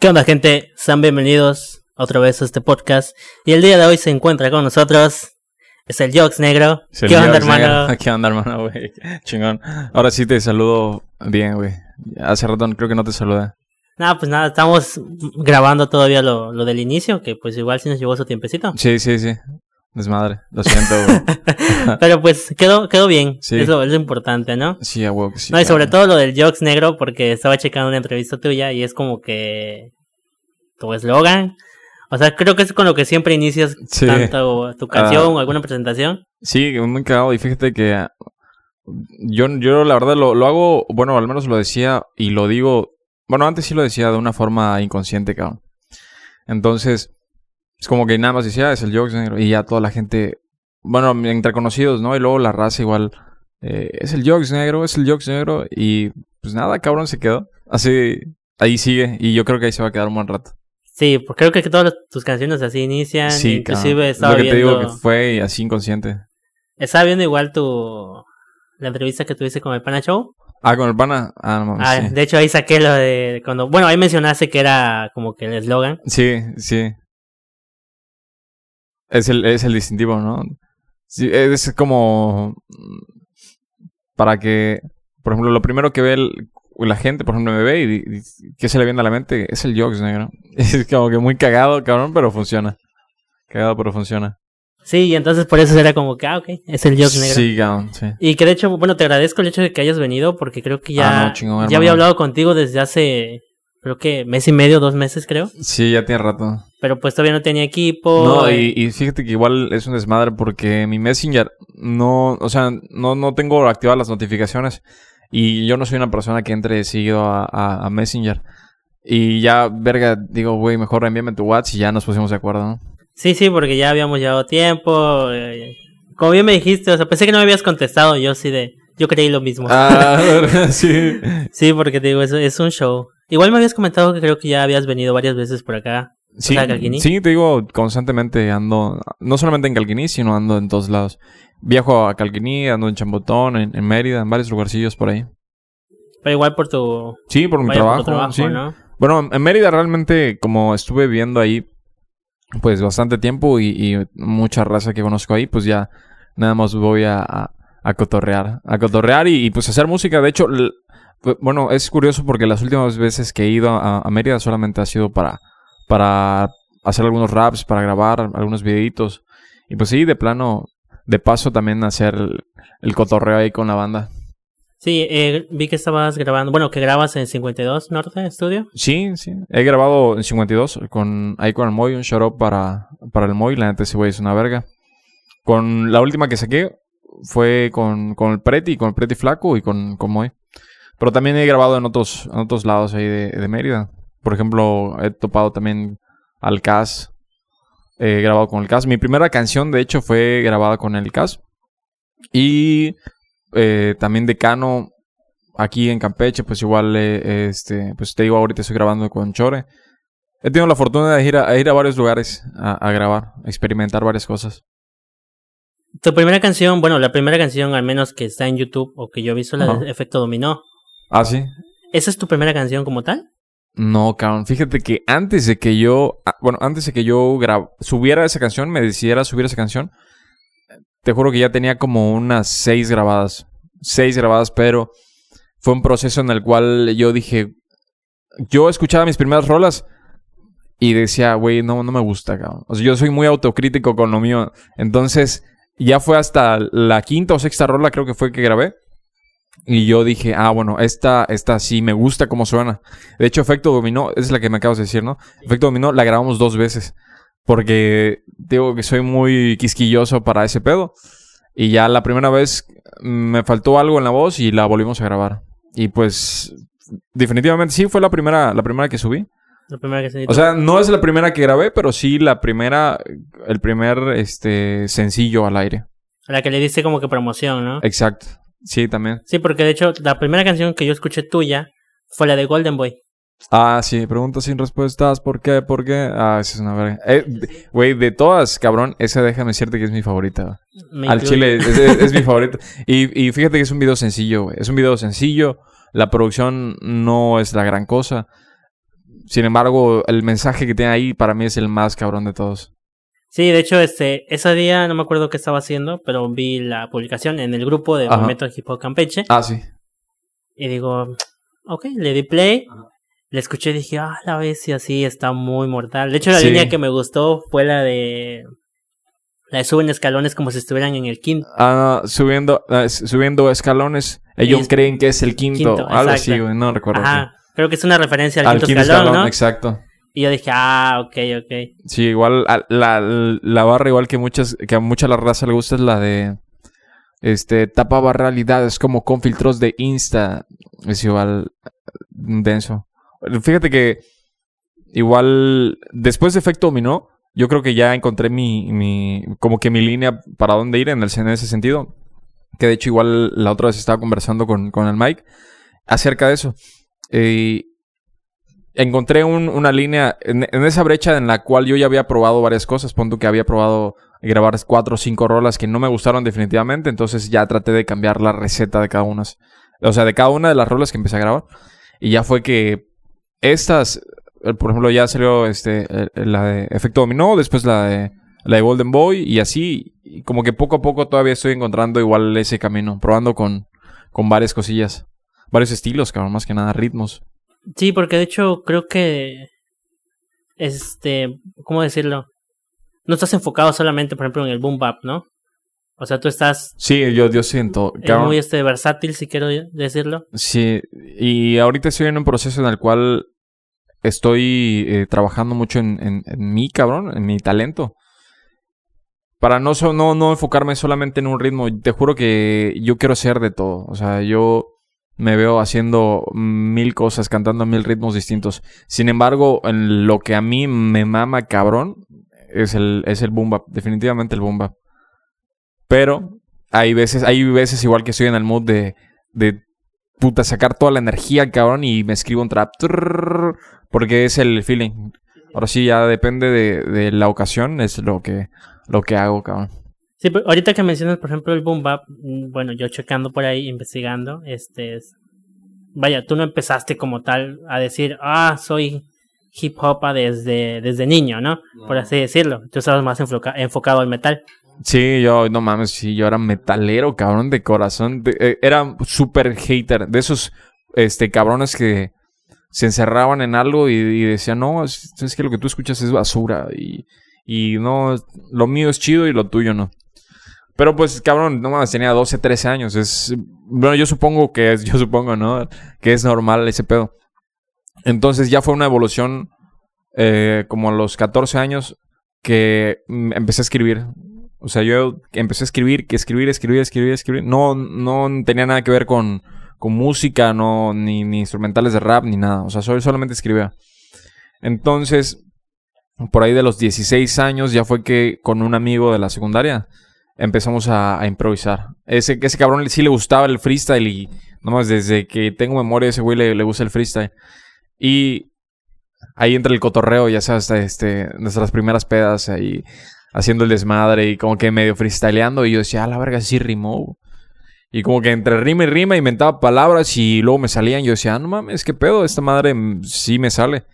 ¿Qué onda, gente? Sean bienvenidos otra vez a este podcast. Y el día de hoy se encuentra con nosotros. Es el Jox Negro. El ¿Qué onda, hermano? ¿Qué onda, hermano, güey? Chingón. Ahora sí te saludo bien, güey. Hace rato creo que no te saludé. Nada, pues nada, estamos grabando todavía lo, lo del inicio, que pues igual sí nos llevó su tiempecito. Sí, sí, sí. Desmadre. Lo siento, güey. Pero pues quedó, quedó bien. Sí. Eso es lo importante, ¿no? Sí, a huevo que sí. no, y sobre todo lo del Jox Negro, porque estaba checando una entrevista tuya y es como que tu eslogan. O sea, creo que es con lo que siempre inicias Sí. tanto tu canción Ah. o alguna presentación. Sí, muy cagado. Y fíjate que yo, yo la verdad lo, lo hago, bueno, al menos lo decía y lo digo, bueno, antes sí lo decía de una forma inconsciente, cabrón. Entonces, es como que nada más decía, "Ah, es el Jokes negro. Y ya toda la gente, bueno, entre conocidos, ¿no? Y luego la raza igual, eh, es el Jokes negro, es el Jokes negro. Y pues nada, cabrón, se quedó. Así, ahí sigue. Y yo creo que ahí se va a quedar un buen rato. Sí, pues creo que todas tus canciones así inician. Sí, inclusive estaba Lo que te viendo, digo que fue así inconsciente. estaba viendo igual tu la entrevista que tuviste con el Pana Show. Ah, con el pana. Ah, no mames, Ah, sí. De hecho ahí saqué lo de cuando, bueno, ahí mencionaste que era como que el eslogan. Sí, sí. Es el, es el distintivo, ¿no? Sí, es como mm, para que, por ejemplo, lo primero que ve el- la gente, por ejemplo, me ve y, y ¿qué se le viene a la mente? Es el Jokes negro. Es como que muy cagado, cabrón, pero funciona. Cagado, pero funciona. Sí, y entonces por eso era como que, ah, ok, es el Jock Negro. Sí, cabrón, sí. Y que de hecho, bueno, te agradezco el hecho de que hayas venido porque creo que ya, Ah, no, chingón, ya había hablado contigo desde hace, creo que mes y medio, dos meses creo. Sí, ya tiene rato. Pero pues todavía no tenía equipo. No, eh, y, y fíjate que igual es un desmadre porque mi Messenger no, o sea, no, no tengo activadas las notificaciones y yo no soy una persona que entre seguido a, a- a Messenger. Y ya, verga, digo, güey, mejor envíame tu WhatsApp y ya nos pusimos de acuerdo, ¿no? Sí, sí, porque ya habíamos llevado tiempo. eh, como bien me dijiste, o sea, pensé que no me habías contestado. Yo sí de. Yo creí lo mismo. Ah, sí. Sí, porque te digo, es, es un show. Igual me habías comentado que creo que ya habías venido varias veces por acá. Sí, ¿A Calquini? sí, te digo, constantemente ando, no solamente en Calquiní, sino ando en todos lados. Viajo a Calquiní, ando en Chambotón, en, en Mérida, en varios lugarcillos por ahí. Pero igual por tu, Sí, por mi por trabajo, sí. ¿no? Bueno, en Mérida realmente, como estuve viviendo ahí, pues bastante tiempo y, y mucha raza que conozco ahí, pues ya nada más voy a, a, a cotorrear. A cotorrear y, y, pues hacer música. De hecho, bueno, es curioso porque las últimas veces que he ido a, a Mérida solamente ha sido para, para hacer algunos raps, para grabar algunos videitos. Y pues sí, de plano, de paso también hacer el, el cotorreo ahí con la banda. Sí, eh, vi que estabas grabando, bueno, que grabas en 52 Norte Studio. Sí, sí. He grabado en 52 con, ahí con el Moy, un shout out para, para el Moy. La neta, ese güey es una verga. Con la última que saqué fue con, con el Preti, con el Preti Flaco y con, con Moy. Pero también he grabado en otros, en otros lados ahí de, de Mérida. Por ejemplo, he topado también al Cas. He grabado con el Cas. Mi primera canción, de hecho, fue grabada con el Cas. Y eh, también Decano, aquí en Campeche, pues igual, eh, este, pues te digo, ahorita estoy grabando con Chore. He tenido la fortuna de ir a, ir a varios lugares a, a grabar, a experimentar varias cosas. Tu primera canción, bueno, la primera canción al menos que está en YouTube o que yo he visto, la de Efecto Dominó. ¿Ah, sí? ¿Esa es tu primera canción como tal? No, cabrón. Fíjate que antes de que yo, ah, bueno, antes de que yo subiera esa canción, me decidiera subir esa canción, te juro que ya tenía como unas seis grabadas. Seis grabadas, pero fue un proceso en el cual yo dije, yo escuchaba mis primeras rolas y decía, güey, no, no me gusta, cabrón. O sea, yo soy muy autocrítico con lo mío. Entonces, ya fue hasta la quinta o sexta rola, creo que fue que grabé. Y yo dije, ah, bueno, esta, esta sí me gusta cómo suena. De hecho, Efecto Dominó, es la que me acabas de decir, ¿no? Efecto Dominó la grabamos dos veces. Porque digo que soy muy quisquilloso para ese pedo. Y ya la primera vez mm, me faltó algo en la voz y la volvimos a grabar. Y pues, definitivamente sí fue la primera, la primera que subí. La primera que se O sea, no es la primera que grabé, pero sí la primera, el primer este sencillo al aire. a la que le diste como que promoción, ¿no? Exacto. Sí, también. Sí, porque de hecho la primera canción que yo escuché tuya fue la de Golden Boy. Ah, sí, preguntas sin respuestas, ¿por qué? ¿Por qué? Ah, esa es una verga. Eh, de- Güey, de todas, cabrón, esa déjame decirte que es mi favorita. Me Al incluye. chile, es, es- es mi favorita. Y, y fíjate que es un video sencillo, güey. Es un video sencillo. La producción no es la gran cosa. Sin embargo, el mensaje que tiene ahí para mí es el más cabrón de todos. Sí, de hecho, este, ese día no me acuerdo qué estaba haciendo, pero vi la publicación en el grupo de Ajá. Movimiento Hip Hop Campeche. Ah, sí. Y digo, ok, le di play. Le escuché y dije, ah, la bestia, sí, está muy mortal. De hecho, la Sí. línea que me gustó fue la de. La de suben escalones como si estuvieran en el quinto. Ah, subiendo, ah, subiendo escalones. Ellos Es- creen que es el quinto. quinto, algo así. No recuerdo. Ajá. Creo que es una referencia al, Al quinto, quinto escalón, escalón, ¿no? exacto. Y yo dije, ah, ok, ok. Sí, igual la, la barra igual que muchas que a mucha la raza le gusta es la de este tapaba realidades como con filtros de Insta. Es igual denso. Fíjate que igual después de efecto dominó, yo creo que ya encontré mi, mi como que mi línea para dónde ir en, el, en ese sentido. Que de hecho igual la otra vez estaba conversando con, con el Mike acerca de eso. Eh, encontré un- una línea en, esa brecha en la cual yo ya había probado varias cosas. Punto que había probado grabar cuatro o cinco rolas que no me gustaron definitivamente. Entonces ya traté de cambiar la receta de cada una. O sea, de cada una de las rolas que empecé a grabar. Y ya fue que estas, eh, por ejemplo, ya salió este, eh, la de Efecto Dominó, después la de, la de Golden Boy y así. Como que poco a poco todavía estoy encontrando igual ese camino. Probando con, con varias cosillas. Varios estilos, cabrón, más que nada, ritmos. Sí, porque de hecho creo que. Este. ¿Cómo decirlo? No estás enfocado solamente, por ejemplo, en el boom bap, ¿no? O sea, tú estás Sí, yo, yo siento. eh, cabrón. muy este versátil, si quiero decirlo. Sí, y ahorita estoy en un proceso en el cual estoy eh, trabajando mucho en, en, en mí, cabrón, en mi talento. Para no, so- no, no enfocarme solamente en un ritmo. Te juro que yo quiero ser de todo. O sea, yo me veo haciendo mil cosas, cantando mil ritmos distintos. Sin embargo, en lo que a mí me mama, cabrón, es el, es el boom bap. Definitivamente el boom bap. Pero hay veces, hay veces igual que estoy en el mood de, de puta, sacar toda la energía, cabrón, y me escribo un trap. porque es el feeling. Ahora sí, ya depende de, de la ocasión, es lo que, lo que hago, cabrón. Sí, pero ahorita que mencionas, por ejemplo, el boom bap, mm, bueno, yo checando por ahí, investigando, este es. Vaya, tú no empezaste como tal a decir, ah, soy hip hop desde, desde niño, ¿no? Por así decirlo. Tú estabas más enfoca- enfocado al metal. Sí, yo, no mames, sí, yo era metalero, cabrón, de corazón. De- eh, era súper hater, de esos este, cabrones que se encerraban en algo y, y decían, no, es, es que lo que tú escuchas es basura y, y no, lo mío es chido y lo tuyo no. Pero pues, cabrón, no mames, tenía 12, 13 años. Es, bueno, yo supongo que es, yo supongo, ¿no? Que es normal ese pedo. Entonces ya fue una evolución eh, como a los 14 años que mm, empecé a escribir. O sea, yo empecé a escribir, que escribir, escribir, escribir, escribir. No, no tenía nada que ver con, con música, no, ni, ni instrumentales de rap, ni nada. O sea, solo, solamente escribía. Entonces, por ahí de los 16 años, ya fue que con un amigo de la secundaria empezamos a, a improvisar. Ese, ese cabrón sí le gustaba el freestyle y nomás desde que tengo memoria ese güey le, le gusta el freestyle. Y ahí entra el cotorreo, ya sabes, este, nuestras primeras pedas ahí haciendo el desmadre y como que medio freestyleando y yo decía, ah, la verga, sí rimó. Y como que entre rima y rima inventaba palabras y luego me salían. Yo decía, ah, no mames, qué pedo, esta madre mm, sí me sale.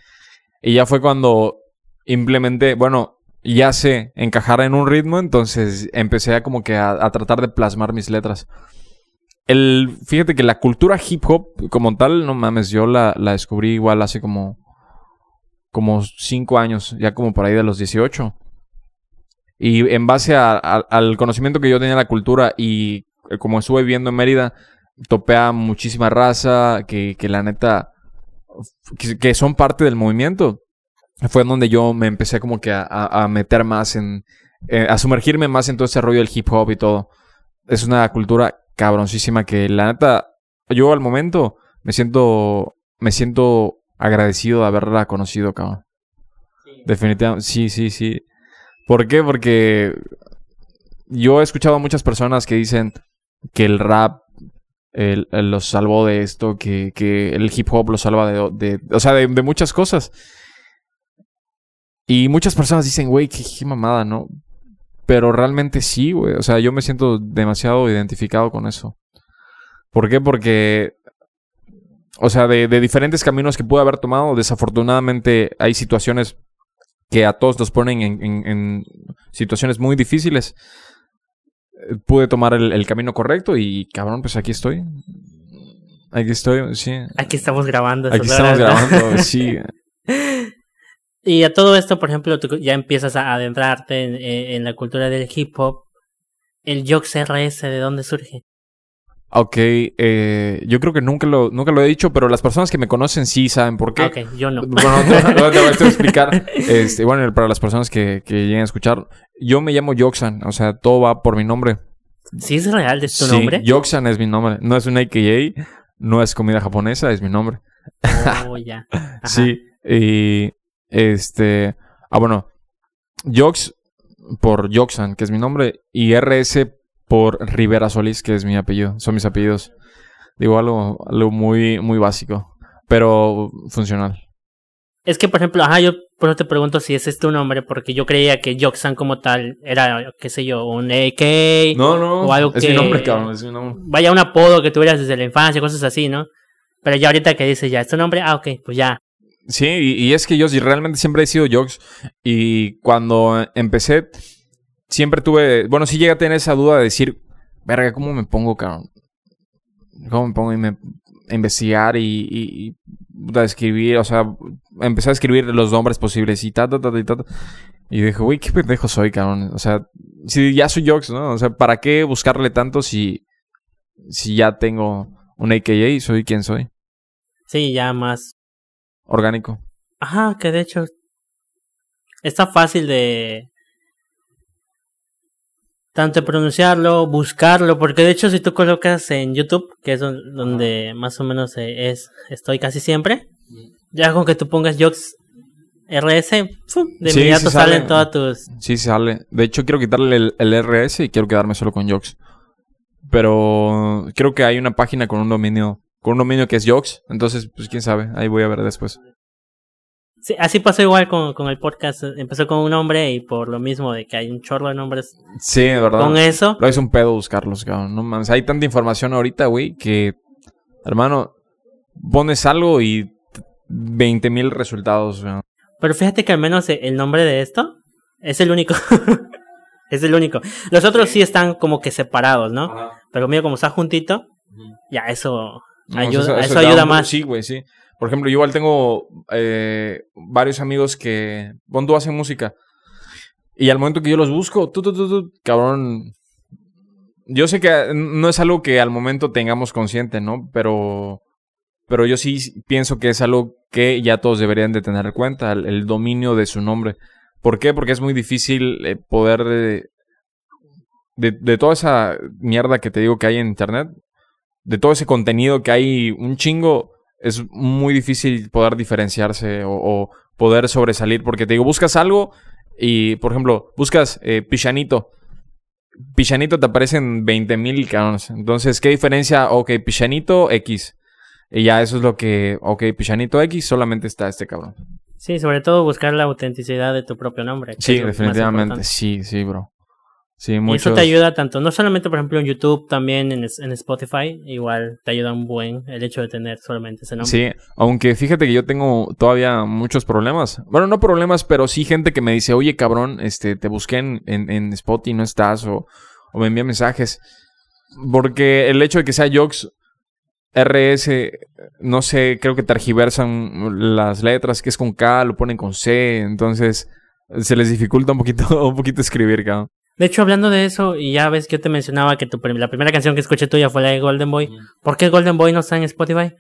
Y ya fue cuando implementé, bueno, ya sé encajar en un ritmo, entonces empecé a como que a, tratar de plasmar mis letras. El, fíjate que la cultura hip hop como tal, no mames, yo la, la descubrí igual hace como, como cinco años, ya como por ahí de los 18. Y en base al conocimiento que yo tenía de la cultura y eh, como estuve viviendo en Mérida, topé a muchísima raza que, que la neta, que son parte del movimiento. Fue en donde yo me empecé como que a, a- meter más en, eh, a sumergirme más en todo ese rollo del hip hop y todo. Es una cultura cabroncísima que la neta, yo al momento me siento, me siento agradecido de haberla conocido, cabrón. Definitivamente, sí, sí, sí. ¿Por qué? Porque yo he escuchado a muchas personas que dicen que el rap el- el los salvó de esto, que, que el hip hop los salva de, de- o sea, de, de muchas cosas. Y muchas personas dicen, güey, qué, qué mamada, ¿no? Pero realmente sí, güey. O sea, yo me siento demasiado identificado con eso. ¿Por qué? Porque o sea, de, de diferentes caminos que pude haber tomado. Desafortunadamente hay situaciones que a todos nos ponen en, en- en situaciones muy difíciles. Pude tomar el, el camino correcto y cabrón, pues aquí estoy. Aquí estoy, sí. Aquí estamos grabando. Aquí estamos grabando, sí. Y a todo esto, por ejemplo, tú ya empiezas a adentrarte en, en la cultura del hip hop. El Jox RS, ¿de dónde surge? Ok, eh, yo creo que nunca lo, nunca lo he dicho, pero las personas que me conocen sí saben por qué. Ah, ok, yo no. Bueno, te, voy a explicar. Este, bueno, para las personas que, que lleguen a escuchar, yo me llamo Yoxan, o sea, todo va por mi nombre. ¿Sí es real? ¿Es tu Sí, nombre? Yoxan es mi nombre. No es un AKA, no es comida japonesa, es mi nombre. Oh, ya. Ajá. Sí, y este. Ah, bueno, Yox por Yoxan, que es mi nombre, y RS por Rivera Solís, que es mi apellido. Son mis apellidos. Digo algo, algo muy, muy básico, pero funcional. Es que, por ejemplo, ajá, yo por eso te pregunto si ese es tu nombre, porque yo creía que Joxan como tal era, qué sé yo, un AK. No, no, O algo es que- mi nombre, cabrón, es mi nombre. Vaya, un apodo que tuvieras desde la infancia, cosas así, ¿no? Pero ya ahorita que dices, ya, ¿es tu nombre? Ah, ok, pues ya. Sí, y, y es que yo realmente siempre he sido Jox. Y cuando empecé, siempre tuve. Bueno, sí llegué a tener esa duda de decir, verga, ¿cómo me pongo, cabrón? ¿Cómo me pongo y me, a investigar y, y, puta, escribir? O sea, empecé a escribir los nombres posibles y ta, ta, ta, ta, ta. Y dije, güey, qué pendejo soy, cabrón. O sea, si ya soy Jox, ¿no? O sea, ¿para qué buscarle tanto si, si ya tengo un AKA y soy quien soy? Sí, ya más. Orgánico. Ajá, que de hecho está fácil de tanto pronunciarlo, buscarlo, porque de hecho si tú colocas en YouTube, que es don- donde más o menos eh, es estoy casi siempre, ya con que tú pongas Jox RS, ¡fum! de Sí, inmediato sí sale. salen todas tus Sí, sale. De hecho, quiero quitarle el, el RS y quiero quedarme solo con Jox. Pero creo que hay una página con un dominio, con un dominio que es Jox. Entonces, pues quién sabe. Ahí voy a ver después. Sí, así pasó igual con, con el podcast. Empezó con un nombre y por lo mismo de que hay un chorro de nombres Sí, de verdad. con eso. Lo es un pedo buscarlos, cabrón. No mames. Hay tanta información ahorita, güey, que, hermano, pones algo y 20 mil resultados, güey. Pero fíjate que al menos el nombre de esto es el único. es el único. Los otros sí están como que separados, ¿no? Pero mira, como está juntito, ya eso No, ayuda, eso, da ayuda un- más. Sí, güey, sí. Por ejemplo, yo igual tengo eh, varios amigos que, tú, hacen música. Y al momento que yo los busco, tú, tú, tú, tú, cabrón. Yo sé que no es algo que al momento tengamos consciente, ¿no? Pero, pero yo sí pienso que es algo que ya todos deberían de tener en cuenta, el, el dominio de su nombre. ¿Por qué? Porque es muy difícil eh, poder de, de, de toda esa mierda que te digo que hay en internet, de todo ese contenido que hay un chingo, es muy difícil poder diferenciarse o, o poder sobresalir. Porque te digo, buscas algo y, por ejemplo, buscas eh, Pichanito. Pichanito te aparecen 20 mil cabrones. Entonces, ¿qué diferencia? Ok, Pichanito X. Y ya eso es lo que, ok, Pichanito X, solamente está este cabrón. Sí, sobre todo buscar la autenticidad de tu propio nombre. Sí, definitivamente. Sí, sí, bro. Sí, Y eso te ayuda tanto, no solamente por ejemplo en YouTube, también en, en Spotify, igual te ayuda un buen el hecho de tener solamente ese nombre. Sí, aunque fíjate que yo tengo todavía muchos problemas. Bueno, no problemas, pero sí gente que me dice, oye, cabrón, este, te busqué en, en, en Spotify y no estás, o, o me envía mensajes. Porque el hecho de que sea Jox RS, no sé, creo que tergiversan las letras, que es con K, lo ponen con C, entonces se les dificulta un poquito, un poquito escribir, cabrón. De hecho, hablando de eso, y ya ves que yo te mencionaba que tu prim- la primera canción que escuché tuya fue la de Golden Boy. ¿Por qué Golden Boy no está en Spotify?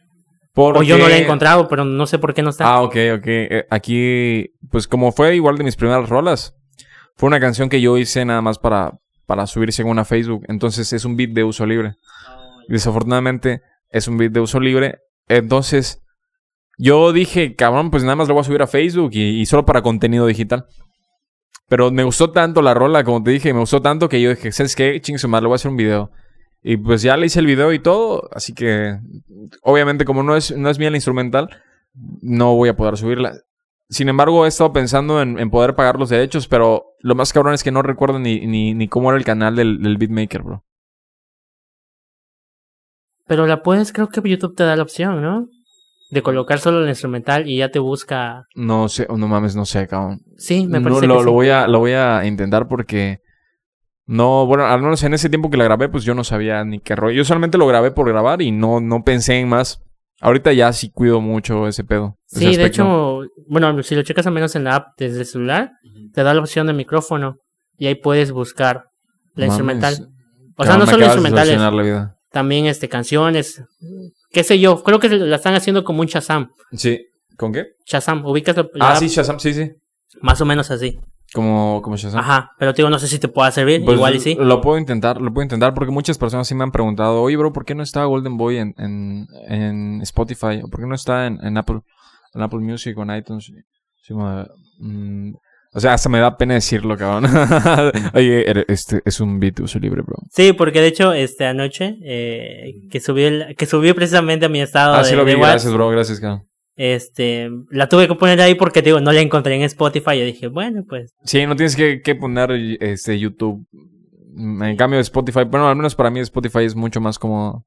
O yo no la he encontrado, pero no sé por qué no está. Ah, ok, ok. Eh, aquí, pues como fue igual de mis primeras rolas, fue una canción que yo hice nada más para, para subir según a Facebook. Entonces es un beat de uso libre. Desafortunadamente es un beat de uso libre. Entonces yo dije, cabrón, pues nada más lo voy a subir a Facebook y, y solo para contenido digital. Pero me gustó tanto la rola, como te dije, me gustó tanto que yo dije, ¿sabes qué? Ching su madre, lo voy a hacer un video. Y pues ya le hice el video y todo, así que obviamente como no es, no es mía la instrumental, no voy a poder subirla. Sin embargo, he estado pensando en, en poder pagar los derechos, pero lo más cabrón es que no recuerdo ni, ni, ni cómo era el canal del, del beatmaker, bro. Pero la puedes, creo que YouTube te da la opción, ¿no? De colocar solo el instrumental y ya te busca. No sé, no mames, no sé, cabrón. Sí, me No, parece lo, que sí. lo voy a, lo voy a intentar porque no, bueno, al menos en ese tiempo que la grabé, pues yo no sabía ni qué rollo. Yo solamente lo grabé por grabar y no, no pensé en más. Ahorita ya sí cuido mucho ese pedo. ese Sí, de hecho, bueno, si lo checas al menos en la app desde el celular, te da la opción de micrófono y ahí puedes buscar la Mames. instrumental. O sea, no solo instrumentales, solucionar la vida. también este canciones, qué sé yo, creo que la están haciendo como un Shazam. Sí. ¿Con qué? Shazam, ubicas la, la Ah, sí, Shazam, sí, sí. más o menos así. Como, como Shazam. Ajá, pero te digo, no sé si te pueda servir, Pues, igual y sí. Lo puedo intentar, lo puedo intentar porque muchas personas sí me han preguntado, oye, bro, ¿por qué no está Golden Boy en, en, en Spotify? ¿O por qué no está en, en Apple, en Apple Music o en iTunes? Sí, mm, o sea, hasta me da pena decirlo, cabrón. oye, eres- este es un beat de uso libre, bro. Sí, porque de hecho, este anoche, eh, que subí el- que subí precisamente a mi estado Ah, de, sí lo vi, de gracias, bro, gracias, cabrón. este, la tuve que poner ahí porque digo, no la encontré en Spotify. Yo dije, bueno, pues, Sí, no tienes que, que poner este YouTube. En cambio, Spotify, bueno, al menos para mí Spotify es mucho más como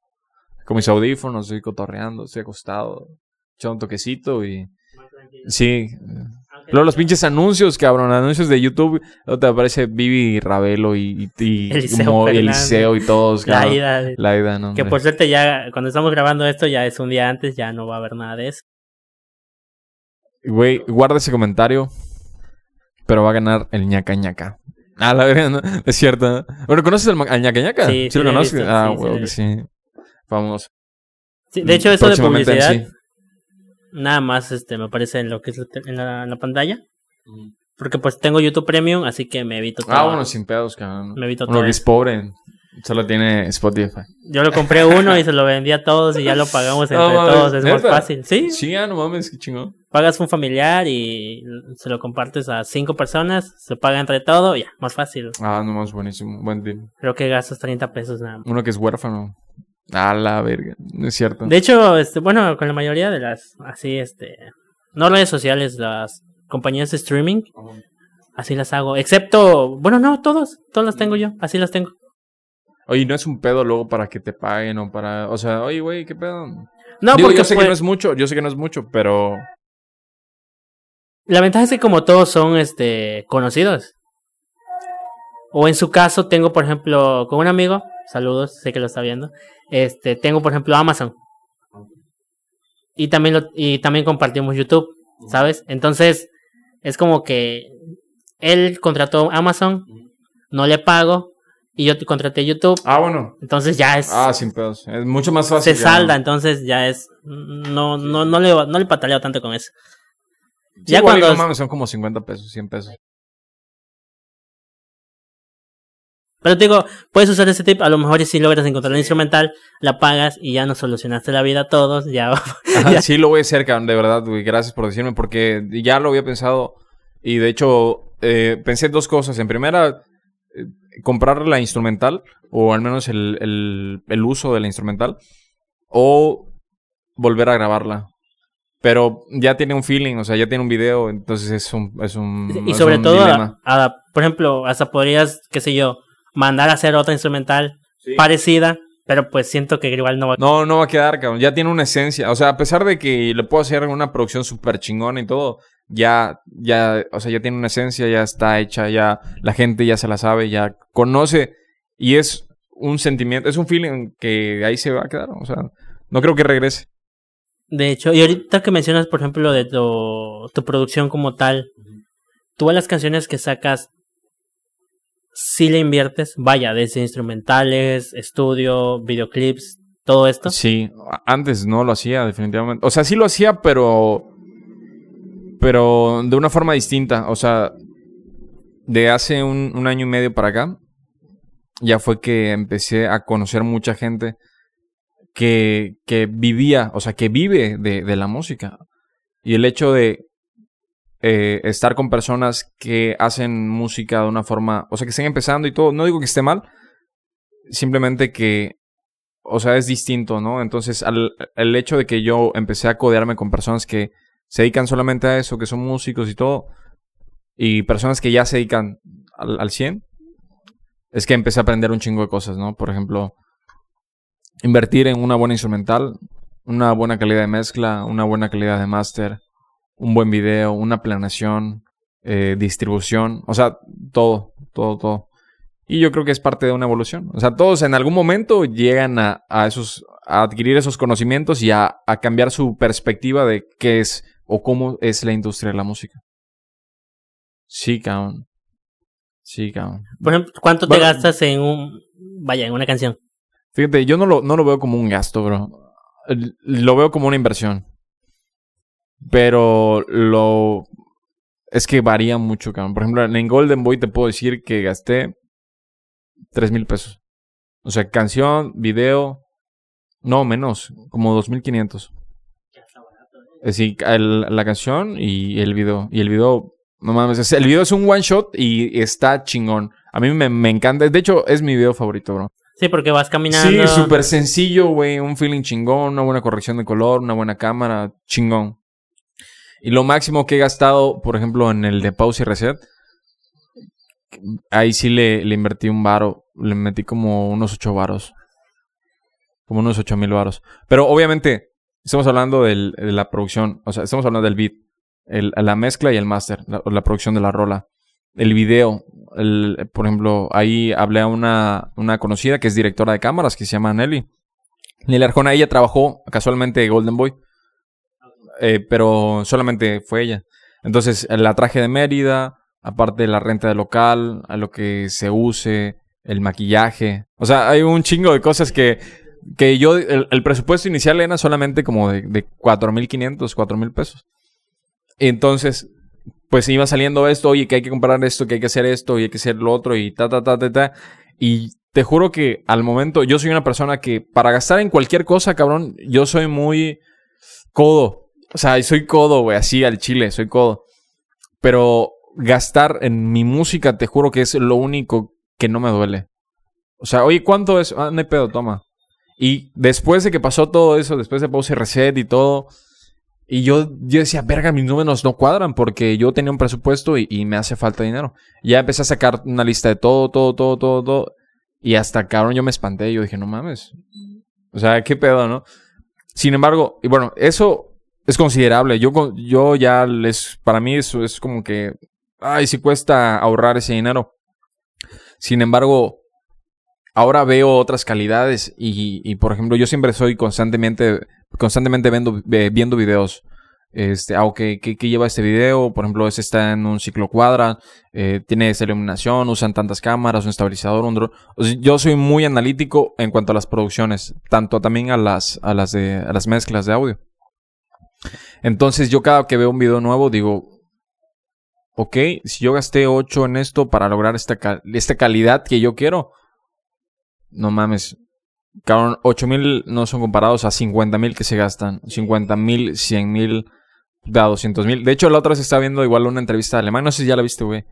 con mis audífonos, estoy cotorreando, estoy acostado, echando un toquecito y sí. Luego los pinches anuncios, cabrón, anuncios de YouTube, luego te aparece Vivi Ravelo y, y, y Eliseo y. Eliseo y todos, la cabrón. ida. de- La ida, no. Que por suerte ya, cuando estamos grabando esto, ya es un día antes, ya no va a haber nada de eso. Güey, guarda ese comentario, pero va a ganar el ñaca ñaca. Ah, la verdad, ¿no? Es cierto. ¿no? Bueno, ¿conoces al, al ñaca ñaca? Sí, sí lo conoces? visto, Ah, sí, sí he que sí. Vamos. Sí, de hecho, eso de publicidad, sí. Nada más este me aparece en lo que es la en la, en la pantalla. Porque pues tengo YouTube Premium, así que me evito todo. Ah, bueno, sin pedos, cabrón. Me evito Uno todo que es pobre, solo tiene Spotify. Yo lo compré uno y se lo vendí a todos y ya lo pagamos entre No mames, todos. Es más fácil. Sí, Sí, ah, no mames, qué chingón. pagas un familiar y se lo compartes a cinco personas, se paga entre todo, ya, más fácil. Ah, no más buenísimo. Buen deal. Creo que gastas 30 pesos nada más. Uno que es huérfano. Ah, la verga. No es cierto. De hecho, este, bueno, con la mayoría de las, así, este, no redes sociales, las compañías de streaming, así las hago. Excepto, bueno, no, todos, todas las tengo yo, así las tengo. Oye, no es un pedo luego para que te paguen o para. O sea, oye, güey, ¿qué pedo? No, Digo, porque yo sé que no es mucho, yo sé que no es mucho, pero. la ventaja es que como todos son, este, conocidos. O en su caso, tengo, por ejemplo, con un amigo, saludos, sé que lo está viendo, este, tengo, por ejemplo, Amazon. Y también, lo, y también compartimos YouTube, ¿sabes? Entonces, es como que él contrató Amazon, no le pago, y yo te contraté YouTube, Ah, bueno. entonces ya es, Ah, sin pedos. Es mucho más fácil. se salda, ¿no? entonces ya es, no, no, no le, no le pataleo tanto con eso. Sí, ya cuando- no mames, son como 50 pesos, 100 pesos. Pero te digo, puedes usar ese tip, a lo mejor si logras encontrar la instrumental, la pagas y ya nos solucionaste la vida a todos, ya. Ajá, Ya. sí, lo voy a hacer, de verdad, güey. Gracias por decirme, porque ya lo había pensado. Y de hecho, eh, pensé dos cosas. En primera, eh, comprar la instrumental, o al menos el, el, el uso de la instrumental, o volver a grabarla. Pero ya tiene un feeling, o sea, ya tiene un video, entonces es un. Es un y es sobre un todo, dilema. a- a- por ejemplo, hasta podrías, qué sé yo, mandar a hacer otra instrumental parecida, pero pues siento que igual no va No, no va a quedar, cabrón. Ya tiene una esencia. O sea, a pesar de que le puedo hacer una producción súper chingona y todo, ya, ya, o sea, ya tiene una esencia, ya está hecha, ya la gente ya se la sabe, ya conoce. Y es un sentimiento, es un feeling que ahí se va a quedar. O sea, no creo que regrese. De hecho, y ahorita que mencionas, por ejemplo, lo de tu, tu producción como tal, tú a las canciones que sacas, sí le inviertes, vaya, desde instrumentales, estudio, videoclips, todo esto. Sí, antes no lo hacía, definitivamente. O sea, sí lo hacía, pero. Pero de una forma distinta. O sea, de hace un, un año y medio para acá, ya fue que empecé a conocer mucha gente que, que vivía, o sea, que vive de, de la música. Y el hecho de eh, estar con personas que hacen música de una forma, o sea, que estén empezando y todo, no digo que esté mal, simplemente que, o sea, es distinto, ¿no? Entonces, al, el hecho de que yo empecé a codearme con personas que se dedican solamente a eso, que son músicos y todo, y personas que ya se dedican al, al 100, es que empecé a aprender un chingo de cosas, ¿no? Por ejemplo, invertir en una buena instrumental una buena calidad de mezcla, una buena calidad de máster, un buen video, una planeación, eh, distribución, o sea, todo, todo, todo. Y yo creo que es parte de una evolución. O sea, todos en algún momento llegan a, esos, a adquirir esos conocimientos y a, a cambiar su perspectiva de qué es o cómo es la industria de la música. Sí, cabrón. Sí, cabrón. Por ejemplo, ¿cuánto te gastas en un, vaya, en una canción? Fíjate, yo no lo, no lo veo como un gasto, bro. Lo veo como una inversión. Pero lo... Es que varía mucho, cabrón. Por ejemplo, en Golden Boy te puedo decir que gasté tres mil pesos. O sea, canción, video... No, menos. Como dos mil quinientos. Sí, la canción y el video. Y el video no mames, el video es un one shot y está chingón. A mí me, me encanta. De hecho, es mi video favorito, bro. Sí, porque vas caminando. Sí, súper sencillo, güey. Un feeling chingón, una buena corrección de color, una buena cámara, chingón. Y lo máximo que he gastado, por ejemplo, en el de pause y reset, ahí sí le, invertí un varo. Le metí como unos ocho varos. Como unos ocho mil varos. Pero obviamente, estamos hablando de la producción. O sea, estamos hablando del beat la mezcla y el máster, la, producción de la rola. El video, el, por ejemplo, ahí hablé a una, una conocida que es directora de cámaras que se llama Nelly. Nelly Arjona, ella trabajó casualmente Golden Boy, eh, pero solamente fue ella. Entonces, la traje de Mérida, aparte de la renta de local, a lo que se use, el maquillaje. O sea, hay un chingo de cosas que, que yo, el, presupuesto inicial era solamente como de, de 4.500, 4.000 pesos. Entonces, pues iba saliendo esto, oye, que hay que comprar esto, que hay que hacer esto, y hay que hacer lo otro, y ta, ta, ta, ta, ta. Y te juro que al momento, yo soy una persona que para gastar en cualquier cosa, cabrón, yo soy muy codo. O sea, soy codo, güey, así al chile, soy codo. Pero gastar en mi música, te juro que es lo único que no me duele. O sea, oye, ¿cuánto es? Ah, no hay pedo, toma. Y después de que pasó todo eso, después de pause reset y todo, y yo, yo decía, verga, mis números no cuadran porque yo tenía un presupuesto y, me hace falta dinero. ya empecé a sacar una lista de todo, todo, todo, todo, todo. Y hasta cabrón yo me espanté. Yo dije, no mames. O sea, qué pedo, ¿no? Sin embargo, y bueno, eso es considerable. Yo, yo ya les, para mí eso es como que, ay, si cuesta ahorrar ese dinero. Sin embargo, ahora veo otras calidades y, y por ejemplo, yo siempre soy constantemente constantemente viendo, viendo videos. Este, ah, ¿qué, lleva este video? Por ejemplo, ese está en un ciclo cuadra, eh, tiene esa iluminación, usan tantas cámaras, un estabilizador, un drone. yo soy muy analítico en cuanto a las producciones, tanto también a las, a las, de, a las mezclas de audio. Entonces, yo cada que veo un video nuevo digo, ok, si yo gasté 8 en esto para lograr esta, esta calidad que yo quiero, no mames, Cabrón, 8 mil no son comparados a 50 mil que se gastan. 50 mil, 100 mil, da 200 mil. De hecho, la otra se está viendo igual una entrevista de alemán. No sé si ya la viste, güey.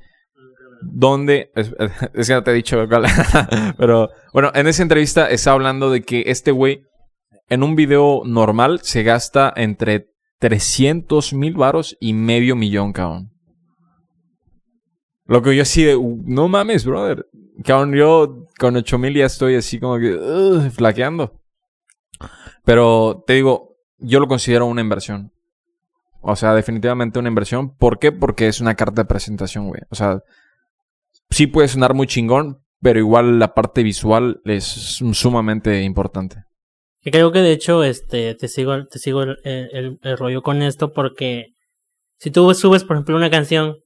Donde, es, que no te he dicho, pero bueno, en esa entrevista está hablando de que este güey, en un video normal, se gasta entre 300 mil varos y medio millón, cabrón. Lo que yo así de, no mames, brother. Cabrón, yo con 8000 ya estoy así como que flaqueando. Pero te digo, yo lo considero una inversión. O sea, definitivamente una inversión. ¿Por qué? Porque es una carta de presentación, güey. O sea, sí puede sonar muy chingón, pero igual la parte visual es sumamente importante. Y creo que de hecho, este, te sigo, te sigo el rollo con esto porque si tú subes, por ejemplo, una canción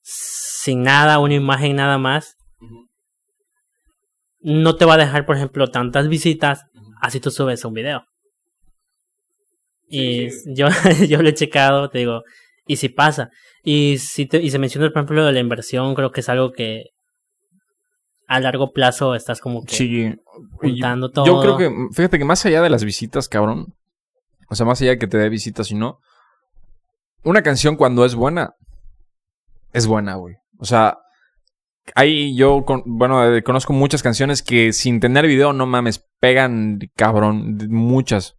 sin nada, una imagen nada más, no te va a dejar, por ejemplo, tantas visitas así tú subes un video. Y yo, yo lo he checado, te digo, y si pasa. Y si y se menciona, por ejemplo, de la inversión, creo que es algo que a largo plazo estás como que sí. juntando todo. Yo creo que, fíjate que más allá de las visitas, cabrón, o sea, más allá de que te dé visitas y no, una canción cuando es buena, es buena, güey. O sea, Ahí yo, bueno, eh, conozco muchas canciones que sin tener video, no mames, pegan cabrón, muchas.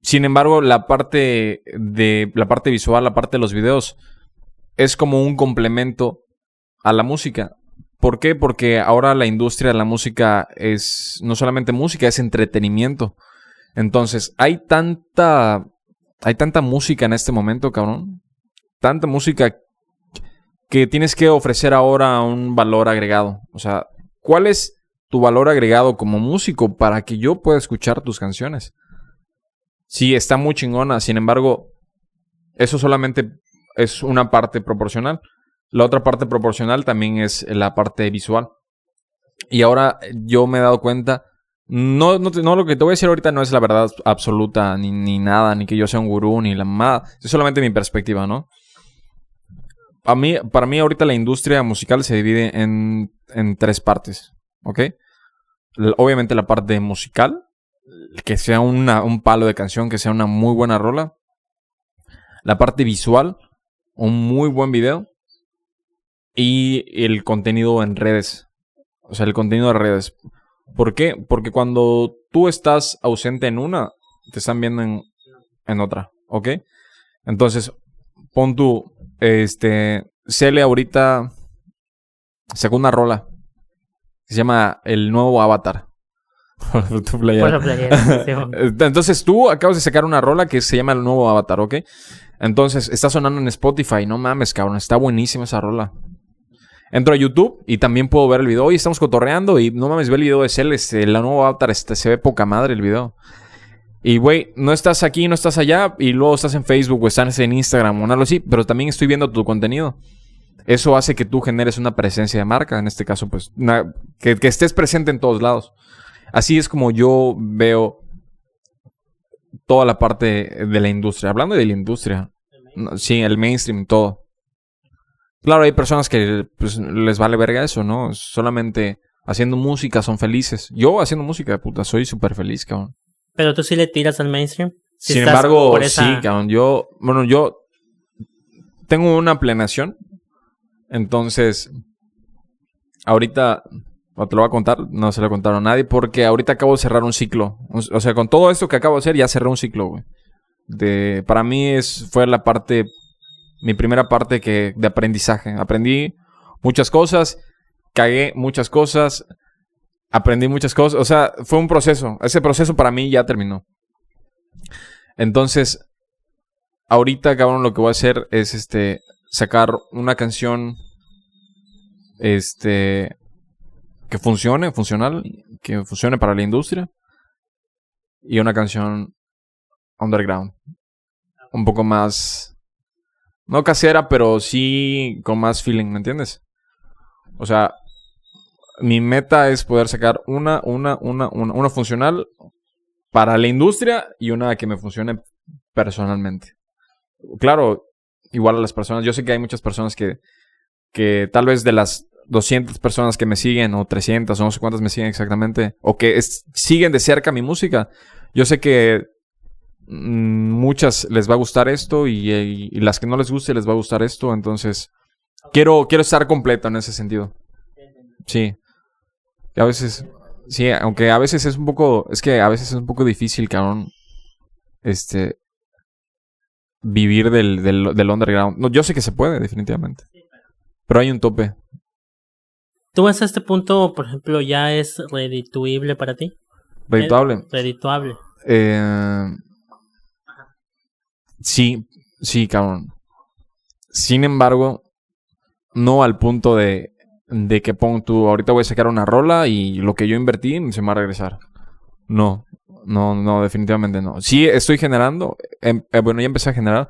Sin embargo, la parte de la parte visual, la parte de los videos es como un complemento a la música. ¿Por qué? Porque ahora la industria de la música es no solamente música, es entretenimiento. Entonces, hay tanta. Hay tanta música en este momento, cabrón. Tanta música que tienes que ofrecer ahora un valor agregado. O sea, ¿cuál es tu valor agregado como músico para que yo pueda escuchar tus canciones? Sí, está muy chingona. Sin embargo, eso solamente es una parte proporcional. La otra parte proporcional también es la parte visual. Y ahora yo me he dado cuenta, no, no, lo que te voy a decir ahorita no es la verdad absoluta, ni, ni nada, ni que yo sea un gurú, ni la mamada. Es solamente mi perspectiva, ¿no? A mí, para mí ahorita la industria musical se divide en, en tres partes, ¿ok? Obviamente la parte musical, que sea una, un palo de canción, que sea una muy buena rola. La parte visual, un muy buen video. Y el contenido en redes. O sea, el contenido de redes. ¿Por qué? Porque cuando tú estás ausente en una, te están viendo en, en otra. ¿Ok? Entonces, pon tú, este, Cele ahorita sacó una rola. se llama El Nuevo Avatar. Entonces tú acabas de sacar una rola que se llama El Nuevo Avatar, ¿ok? Entonces está sonando en Spotify. No mames, cabrón. Está buenísima esa rola. Entro a YouTube y también puedo ver el video. Hoy estamos cotorreando y no mames, ve el video de Cell. Este, la nueva avatar este, se ve poca madre el video. Y güey, no estás aquí, no estás allá y luego estás en Facebook o estás en Instagram o algo así, pero también estoy viendo tu contenido. Eso hace que tú generes una presencia de marca, en este caso, pues, que, que estés presente en todos lados. Así es como yo veo toda la parte de la industria. Hablando de la industria, sí, el mainstream, todo. Claro, hay personas que pues, les vale verga eso, ¿no? Solamente haciendo música son felices. Yo haciendo música, puta, soy súper feliz, cabrón. Pero tú sí le tiras al mainstream. Sin embargo, sí, cabrón. Yo, bueno, yo tengo una planeación. Entonces, ahorita, te lo voy a contar, no se lo contaron a nadie, porque ahorita acabo de cerrar un ciclo. O sea, con todo esto que acabo de hacer, ya cerré un ciclo, güey. De, para mí es, fue la parte mi primera parte que, de aprendizaje. Aprendí muchas cosas, cagué muchas cosas, aprendí muchas cosas. O sea, fue un proceso. Ese proceso para mí ya terminó. Entonces, ahorita, cabrón, lo que voy a hacer es este sacar una canción este que funcione, funcional, que funcione para la industria y una canción underground, un poco más no casera, pero sí con más feeling, ¿me entiendes? O sea, mi meta es poder sacar una, una, una, una, una funcional para la industria y una que me funcione personalmente. Claro, igual a las personas. Yo sé que hay muchas personas que, que tal vez de las 200 personas que me siguen, o 300, o no sé cuántas me siguen exactamente, o que siguen de cerca mi música, yo sé que muchas les va a gustar esto y, las que no les guste les va a gustar esto. Entonces, quiero, quiero estar completo en ese sentido. Sí. a veces, sí, aunque a veces es un poco, es que a veces es un poco difícil, cabrón, este, vivir del, del, underground. No, yo sé que se puede, definitivamente. Pero hay un tope. ¿Tú hasta este punto, por ejemplo, ya es redituible para ti? Redituable. Redituable. Eh, Sí, sí, cabrón. Sin embargo, no al punto de, de que pon tú, ahorita voy a sacar una rola y lo que yo invertí se me va a regresar. No, no, no, definitivamente no. Sí, estoy generando, em, eh, bueno, ya empecé a generar.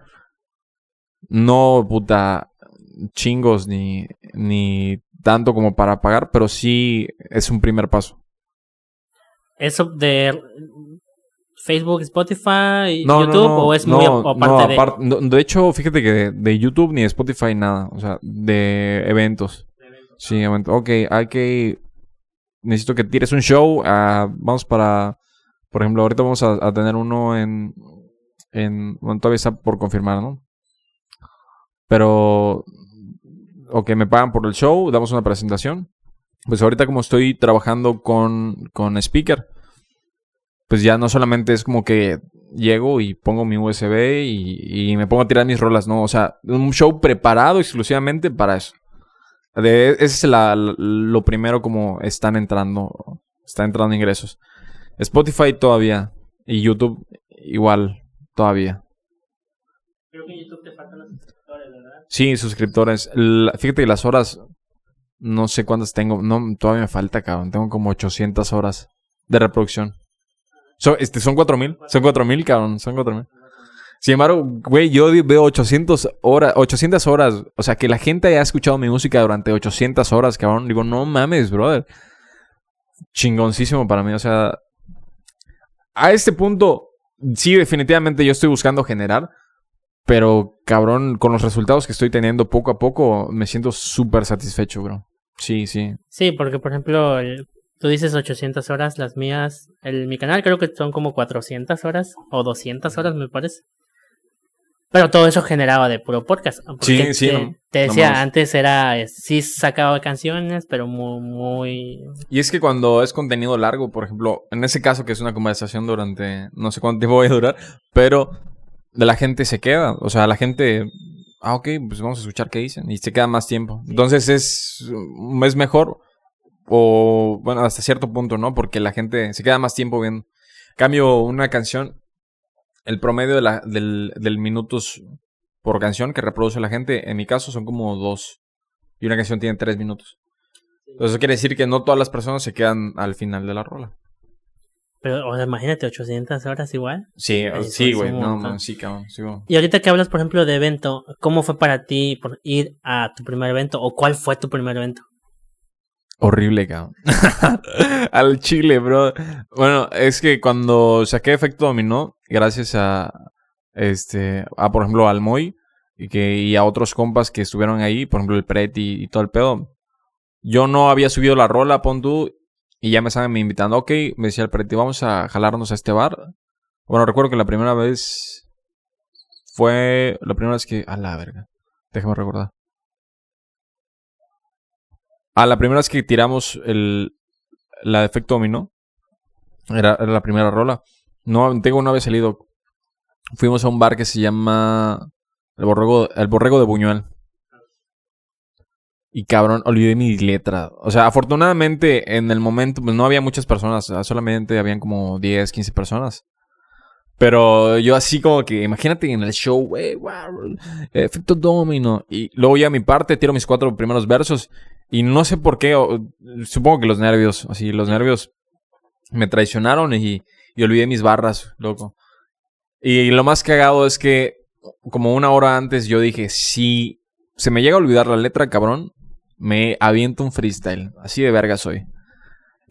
No, puta, chingos ni, ni tanto como para pagar, pero sí es un primer paso. Eso de Facebook, Spotify, YouTube o es muy aparte de... de hecho, fíjate que de, YouTube ni de Spotify nada, o sea, de eventos. Sí, eventos. Ok, hay que necesito que tires un show, uh, vamos para por ejemplo, ahorita vamos a, tener uno en en bueno, todavía está por confirmar, ¿no? Pero ok, me pagan por el show, damos una presentación. Pues ahorita como estoy trabajando con con speaker, pues ya no solamente es como que llego y pongo mi USB y, me pongo a tirar mis rolas, ¿no? O sea, un show preparado exclusivamente para eso. De, ese es lo primero como están entrando, están entrando ingresos. Spotify todavía. Y YouTube igual, todavía. Creo que en YouTube te faltan los suscriptores, ¿verdad? Sí, suscriptores. La- fíjate que las horas, no sé cuántas tengo. No, todavía me falta, cabrón. Tengo como 800 horas de reproducción. So- este, son 4000. Son 4000, cabrón. Son 4000. Sin embargo, güey, yo veo 800 horas, 800 horas. O sea, que la gente haya escuchado mi música durante 800 horas, cabrón. Digo, no mames, brother. Chingoncísimo para mí. O sea, a este punto, sí, definitivamente yo estoy buscando generar. Pero, cabrón, con los resultados que estoy teniendo poco a poco, me siento súper satisfecho, bro. Sí, sí. Sí, porque por ejemplo, el- tú dices 800 horas, las mías, el, mi canal creo que son como 400 horas o 200 horas me parece. Pero todo eso generaba de puro podcast. porque Sí, sí, Te, no- te decía, antes era, sí sacaba canciones, pero muy, muy... Y es que cuando es contenido largo, por ejemplo, en ese caso que es una conversación durante no sé cuánto tiempo voy a durar, pero de la gente se queda. O sea, la gente, ah, ok, pues vamos a escuchar qué dicen y se queda más tiempo. Entonces es, es mejor o, bueno, hasta cierto punto, ¿no? Porque la gente se queda más tiempo viendo. Cambio una canción, el promedio de la, del, del minutos por canción que reproduce la gente, en mi caso son como dos. Y una canción tiene tres minutos. Entonces eso quiere decir que no todas las personas se quedan al final de la rola. Pero o sea, imagínate, 800 horas igual. Sí, sí, güey. No, man, sí, cabrón. Sí. Y ahorita que hablas, por ejemplo, de evento, ¿cómo fue para ti por ir a tu primer evento? ¿O cuál fue tu primer evento? Horrible, cabrón. Al chile, bro. Bueno, es que cuando saqué efecto dominó, gracias a este, a por ejemplo al Moy y que y a otros compas que estuvieron ahí, por ejemplo el Pret y, todo el pedo. Yo no había subido la rola, pon tú, y ya me estaban invitando. Ok, me decía el Pret, vamos a jalarnos a este bar. Bueno, recuerdo que la primera vez fue la primera vez que a la verga. Déjame recordar. A la primera vez que tiramos el, la de dominó, era, la primera rola. No, tengo una vez salido. Fuimos a un bar que se llama El Borrego, el Borrego de Buñuel. Y cabrón, olvidé mi letra. O sea, afortunadamente en el momento pues, no había muchas personas. sea, Solamente habían como 10, 15 personas. Pero yo así como que, imagínate en el show, güey, wow, efecto domino. Y luego ya a mi parte tiro mis cuatro primeros versos. Y no sé por qué, o- supongo que los nervios, así, los nervios me traicionaron y, y olvidé mis barras, loco. Y lo más cagado es que, como una hora antes, yo dije, si se me llega a olvidar la letra, cabrón, me aviento un freestyle. Así de verga soy.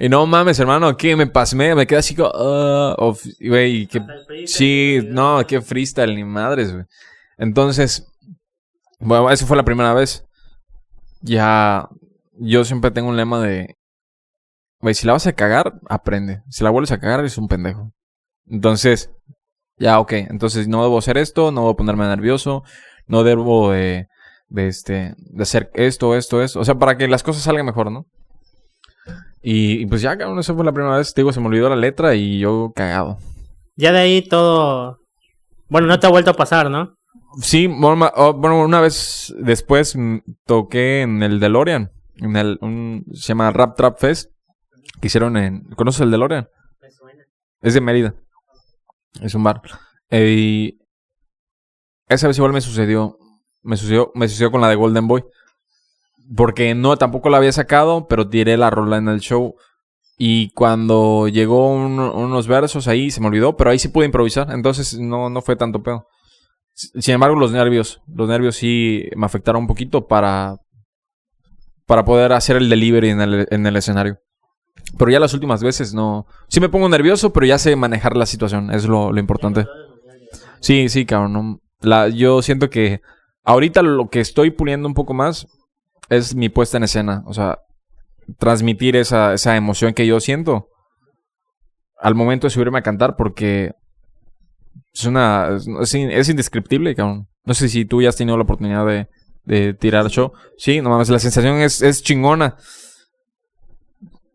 Y no mames, hermano, que me pasmé, me quedé así como, of- güey, que Sí, no, qué freestyle, ni madres, güey. Entonces, bueno, esa fue la primera vez. Ya, yo siempre tengo un lema de, güey, si la vas a cagar, aprende. Si la vuelves a cagar, eres un pendejo. Entonces, ya, ok. Entonces, no debo hacer esto, no debo ponerme nervioso, no debo de, de este, de hacer esto, esto, esto. O sea, para que las cosas salgan mejor, ¿no? Y, y pues ya, cabrón, esa fue la primera vez. Te digo, se me olvidó la letra y yo cagado. Ya de ahí todo... Bueno, no te ha vuelto a pasar, ¿no? Sí, bueno, oh, una vez después toqué en el DeLorean. En el, un, se llama Rap Trap Fest. Que hicieron en. ¿Conoces el DeLorean? Es de Mérida. Es un bar. Eh, y esa vez igual me sucedió. Me sucedió, me sucedió con la de Golden Boy. Porque no, tampoco la había sacado, pero tiré la rola en el show. Y cuando llegó un- unos versos ahí, se me olvidó, pero ahí sí pude improvisar. Entonces no, no fue tanto pedo. Sin embargo, los nervios. Los nervios sí me afectaron un poquito para. Para poder hacer el delivery en el, en el escenario. Pero ya las últimas veces no. Sí me pongo nervioso, pero ya sé manejar la situación. Es lo, lo importante. Sí, sí, cabrón. no- La, yo siento que ahorita lo que estoy puliendo un poco más es mi puesta en escena. O sea, transmitir esa, esa emoción que yo siento al momento de subirme a cantar porque es una es, in- es indescriptible, cabrón. No sé si tú ya has tenido la oportunidad de, de tirar show. Sí, no mames, la sensación es, es chingona.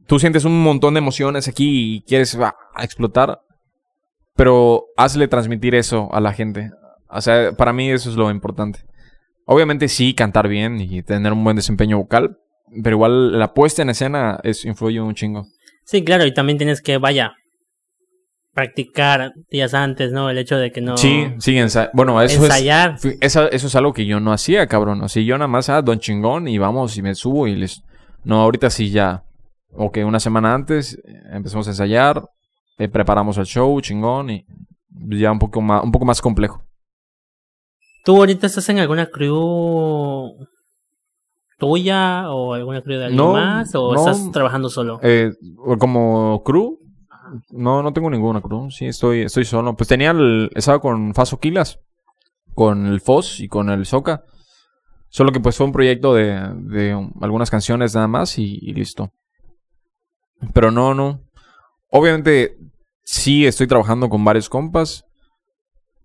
Tú sientes un montón de emociones aquí y quieres ah, explotar, pero hazle transmitir eso a la gente. O sea, para mí eso es lo importante. Obviamente sí, cantar bien y tener un buen desempeño vocal, pero igual la puesta en escena es, influye un chingo. Sí, claro, y también tienes que, vaya, practicar días antes, ¿no? El hecho de que no... Sí, sí, ensa- bueno, eso ensayar. es, esa- eso es algo que yo no hacía, cabrón. O sea, yo nada más, ah, don chingón, y vamos, y me subo y les... No, ahorita sí ya. Ok, una semana antes eh, empezamos a ensayar, eh, preparamos el show, chingón, y ya un poco más, un poco más complejo. ¿Tú ahorita estás en alguna crew tuya o alguna crew de alguien No, más? ¿O no. estás trabajando solo? Eh, como crew, no, no tengo ninguna crew. Sí, estoy, estoy solo. Pues tenía el, estaba con Faso Quilas, con el Fos y con el Soca. Solo que pues fue un proyecto de, de algunas canciones nada más y, y listo. Pero no, no. Obviamente sí estoy trabajando con varios compas.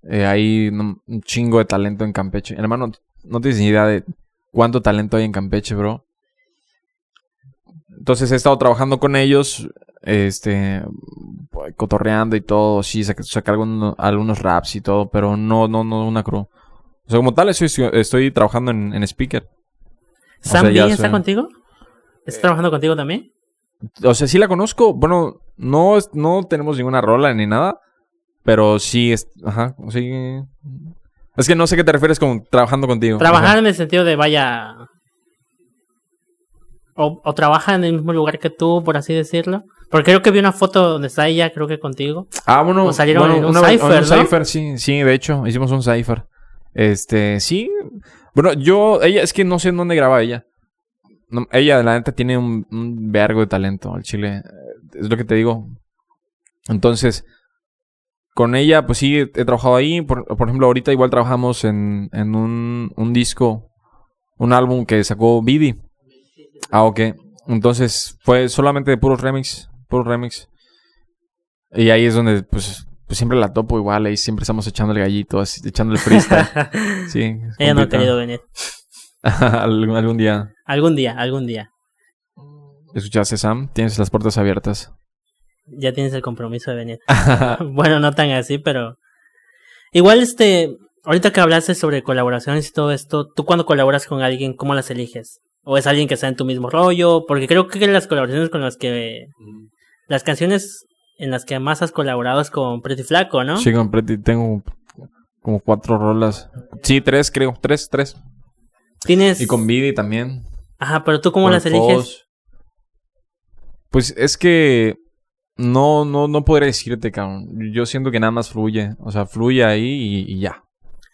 Eh, hay un chingo de talento en Campeche. Hermano, no tienes ni idea de cuánto talento hay en Campeche, bro. Entonces he estado trabajando con ellos, este, cotorreando y todo, sí, saca- sacar algunos, algunos raps y todo, pero no, no, no una crew. O sea, como tal, estoy, estoy trabajando en, en speaker. ¿Sam sea, B está soy- contigo? ¿Está trabajando contigo también? O sea, sí la conozco. Bueno, no, es- no tenemos ninguna rola ni nada, pero sí, es, ajá, sí. Es que no sé qué te refieres con trabajando contigo. Trabajar Ajá. en el sentido de vaya... O, o trabaja en el mismo lugar que tú, por así decirlo. Porque creo que vi una foto donde está ella, creo que contigo. Ah, bueno, O salieron bueno, en un una cypher, un ¿no? cypher, sí, sí, de hecho, hicimos un cipher. Este, sí. Bueno, yo, ella, es que no sé en dónde graba ella. No, ella, la neta, tiene un, un vergo de talento al chile. Es lo que te digo. Entonces, con ella, pues sí, he, trabajado ahí. Por, por ejemplo, ahorita igual trabajamos en, en un, un disco, un álbum que sacó Bidi. Ah, ok. Entonces, fue solamente de puros remix, puros remix. Y ahí es donde, pues, pues siempre la topo igual, ahí siempre estamos echando el gallito, así, echando el freestyle. sí. ella no ha querido venir. algún, algún día. Algún día, algún día. ¿Escuchaste, Sam? Tienes las puertas abiertas. Ya tienes el compromiso de venir. bueno, no tan así, pero... Igual, este... Ahorita que hablaste sobre colaboraciones y todo esto, tú cuando colaboras con alguien, ¿cómo las eliges? ¿O es alguien que está en tu mismo rollo? Porque creo que las colaboraciones con las que... Las canciones en las que más has colaborado es con Pretty Flaco, ¿no? Sí, con Pretty tengo como cuatro rolas. Sí, tres creo, tres, tres. Tienes... Y con Vidi también. Ajá, pero tú cómo con las el eliges? Pues es que no, no, no podría decirte, cabrón. Yo siento que nada más fluye. O sea, fluye ahí y, y ya.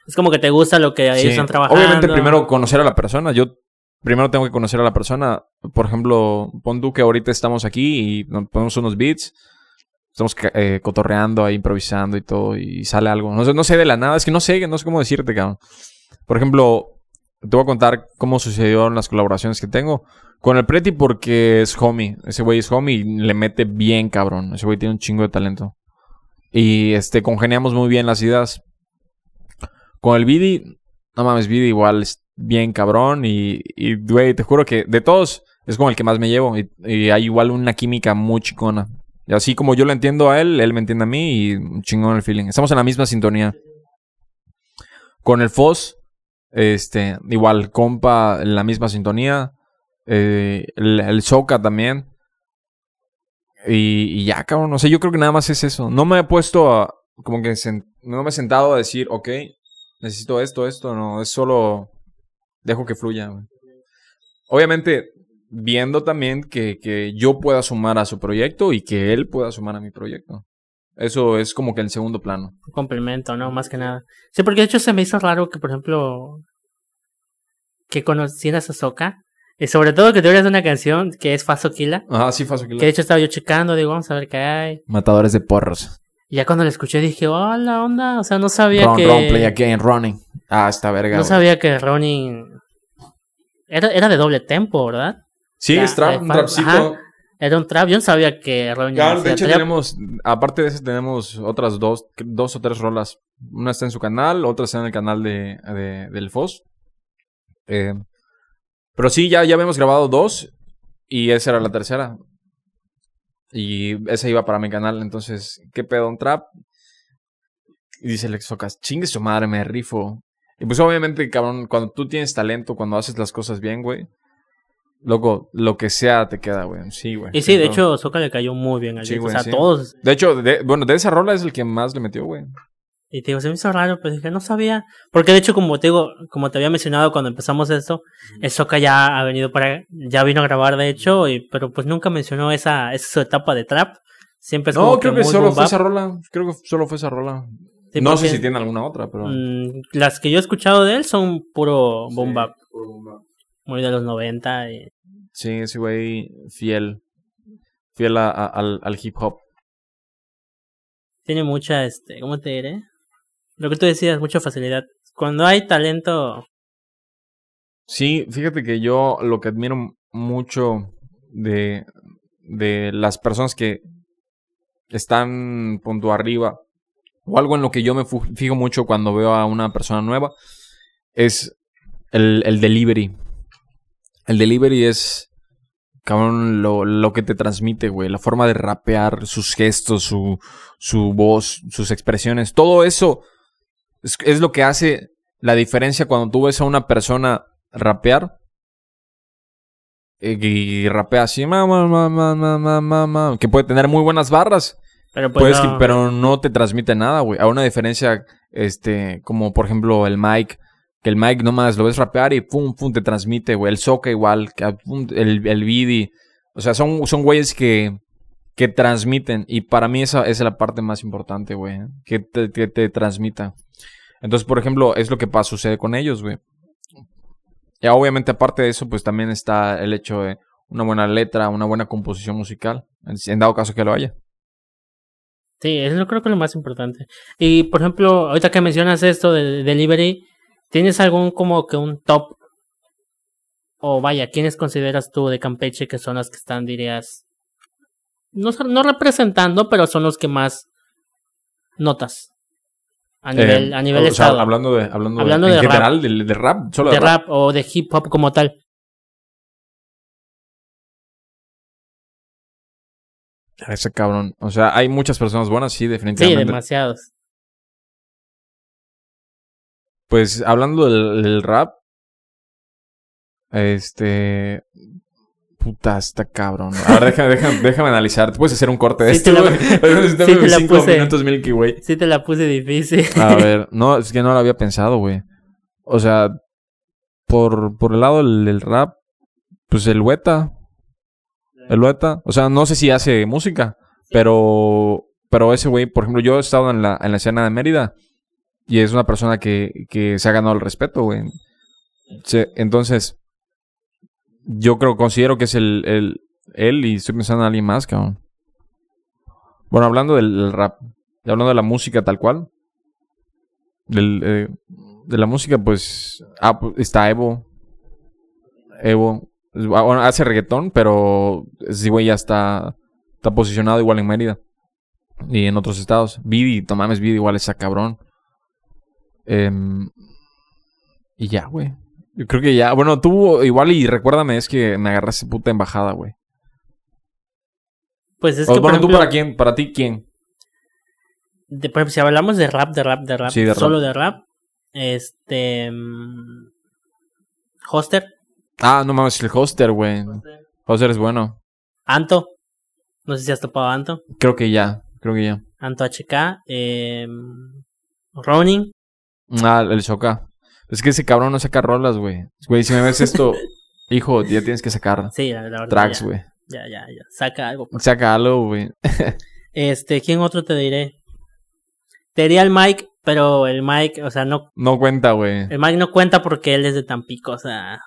Es como que te gusta lo que Sí. están trabajando. Obviamente primero conocer a la persona. Yo primero tengo que conocer a la persona. Por ejemplo, pon tú que ahorita estamos aquí y nos ponemos unos beats. Estamos eh, cotorreando ahí, improvisando y todo. Y sale algo. No sé, no sé de la nada. Es que no sé, no sé cómo decirte, cabrón. Por ejemplo, te voy a contar cómo sucedieron las colaboraciones que tengo. Con el Preti porque es homie. Ese güey es homie y le mete bien, cabrón. Ese güey tiene un chingo de talento. Y este, congeniamos muy bien las ideas. Con el Vidi, no mames, Vidi igual es bien cabrón. Y, y, güey, te juro que de todos es con el que más me llevo. Y, hay igual una química muy chingona. Y así como yo lo entiendo a él, él me entiende a mí y un chingón el feeling. Estamos en la misma sintonía. Con el Foz, este, igual, compa, en la misma sintonía. Eh, el, el también. Y, ya, cabrón. O sea, yo creo que nada más es eso. No me he puesto a. Como que no me he sentado a decir, ok, necesito esto, esto. No, es solo. Dejo que fluya. Obviamente, viendo también que, que yo pueda sumar a su proyecto y que él pueda sumar a mi proyecto. Eso es como que en segundo plano. Un complemento, ¿no? Más que nada. Sí, porque de hecho se me hizo raro que, por ejemplo, que conocieras a Soka. Y sobre todo que tuvieras una canción que es Faso Kila. Ajá, sí, Faso Que de hecho estaba yo checando, digo, vamos a ver qué hay. Matadores de porros. Y ya cuando la escuché dije, oh, la onda. O sea, no sabía Run, que. run, play again, running. Ah, está verga. no sabía que Ronin. Era, era de doble tempo, ¿verdad? Sí, Ya, es trap, un trapcito. ajá. Era un trap. Yo no sabía que Ronin. Ya, de hecho trap. tenemos, aparte de eso tenemos otras dos, dos o tres rolas. Una está en su canal, otra está en el canal de, de- del FOS. Eh, pero sí, ya, ya habíamos grabado dos y esa era la tercera. Y esa iba para mi canal, entonces, ¿qué pedo? Un trap. Y dice Lex Socas, chingue su madre, me rifo. Y pues obviamente, cabrón, cuando tú tienes talento, cuando haces las cosas bien, güey, Loco, lo que sea te queda, güey. Sí, güey. Y sí, de hecho, Soca le cayó muy bien al Sí, güey, o sea, sí. todos. De hecho, de- bueno, de esa rola es el que más le metió, güey. Y te digo, se me hizo raro, pero dije, no sabía. Porque de hecho, como te digo, como te había mencionado cuando empezamos esto, el Soca ya ha venido para, ya vino a grabar, de hecho, y, pero pues nunca mencionó esa, esa su etapa de trap. Siempre es No, como creo que solo fue esa rola. Creo que solo fue esa rola. Sí, no sé si tiene alguna otra, pero. mm, las que yo he escuchado de él son puro boom Sí, bap, puro boom bap. muy de los 90. Y... Sí, ese güey fiel. Fiel a- a- al, al hip hop. Tiene mucha, este, ¿cómo te diré? Lo que tú decías, mucha facilidad. Cuando hay talento, Sí, fíjate que yo lo que admiro mucho de, de las personas que están punto arriba, o algo en lo que yo me fijo mucho cuando veo a una persona nueva, es el, el delivery. El delivery es, cabrón, lo, lo que te transmite, güey. La forma de rapear, sus gestos, su, su voz, sus expresiones. Todo eso es, lo que hace la diferencia cuando tú ves a una persona rapear eh, y rapea así, ma, ma, ma, que puede tener muy buenas barras. Pero, pues, no. Pero no te transmite nada, güey. A una diferencia, este, como por ejemplo el Mike que el mic nomás lo ves rapear y pum, pum, te transmite, güey. El soca igual, pum, el, el Vidi. O sea, son, son güeyes que, que transmiten. Y para mí esa, es la parte más importante, güey. Que te, que te transmita. Entonces, por ejemplo, es lo que pasa, sucede con ellos, güey. Y obviamente, aparte de eso, pues también está el hecho de una buena letra, una buena composición musical. En, dado caso que lo haya. Sí, eso creo que es lo más importante. Y por ejemplo, ahorita que mencionas esto de delivery, ¿tienes algún como que un top? O vaya, ¿quiénes consideras tú de Campeche que son los que están, dirías, no, no representando, pero son los que más notas? A nivel, Eh, a nivel o sea, estado. hablando de, hablando, Hablando de, en de rap. general, de, de rap, solo de rap o de hip hop como tal. Ese cabrón. O sea, hay muchas personas buenas, sí, Sí, definitivamente. demasiados. Pues hablando del, del rap, este. Puta, está cabrón. A ver, déjame, déjame, déjame analizar. Puedes hacer un corte de Sí te esto, la- güey. sí te la cinco puse. minutos Milky Way. Sí te la puse difícil. A ver, no, es que no lo había pensado, güey. O sea, por, por el lado del, del rap, pues el Weta. El Weta. O sea, no sé si hace música, pero, pero ese güey, por ejemplo, yo he estado en la, en la escena de Mérida y es una persona que, que se ha ganado el respeto, güey. Entonces, yo creo, considero que es el, el, él y estoy pensando en alguien más, cabrón. Bueno, hablando del, rap, hablando de la música tal cual, eh, de la música, pues, ah, pues, está Evo. Evo. Ah, Bueno, hace reggaetón, pero ese güey ya está, está posicionado igual en Mérida. Y en otros estados. Vidi, no Vidi igual está cabrón. Em, y ya, güey. Yo creo que ya. Bueno, tú igual y recuérdame, es que me agarraste puta embajada, güey. Pues es O, que, por bueno, tú ejemplo, para quién, para ti quién. de- por ejemplo, si hablamos de rap, de rap, de rap, Sí, de rap. solo de rap, este. mm, Hoster, Ah, no mames, el hoster, güey. Hoster es bueno. Anto, no sé si has topado a Anto, Creo que ya, creo que ya. Anto HK, eh, Ronin, Ah, el Soca. Es que ese cabrón no saca rolas, güey. Güey, si me ves esto, hijo, ya tienes que sacar sí, la, la verdad. tracks, güey. ya, ya, ya, saca algo. Saca algo, güey. Este, ¿quién otro te diré? Te diría el Mike, pero el Mike, o sea, no, No cuenta, güey. el Mike no cuenta porque él es de Tampico, o sea,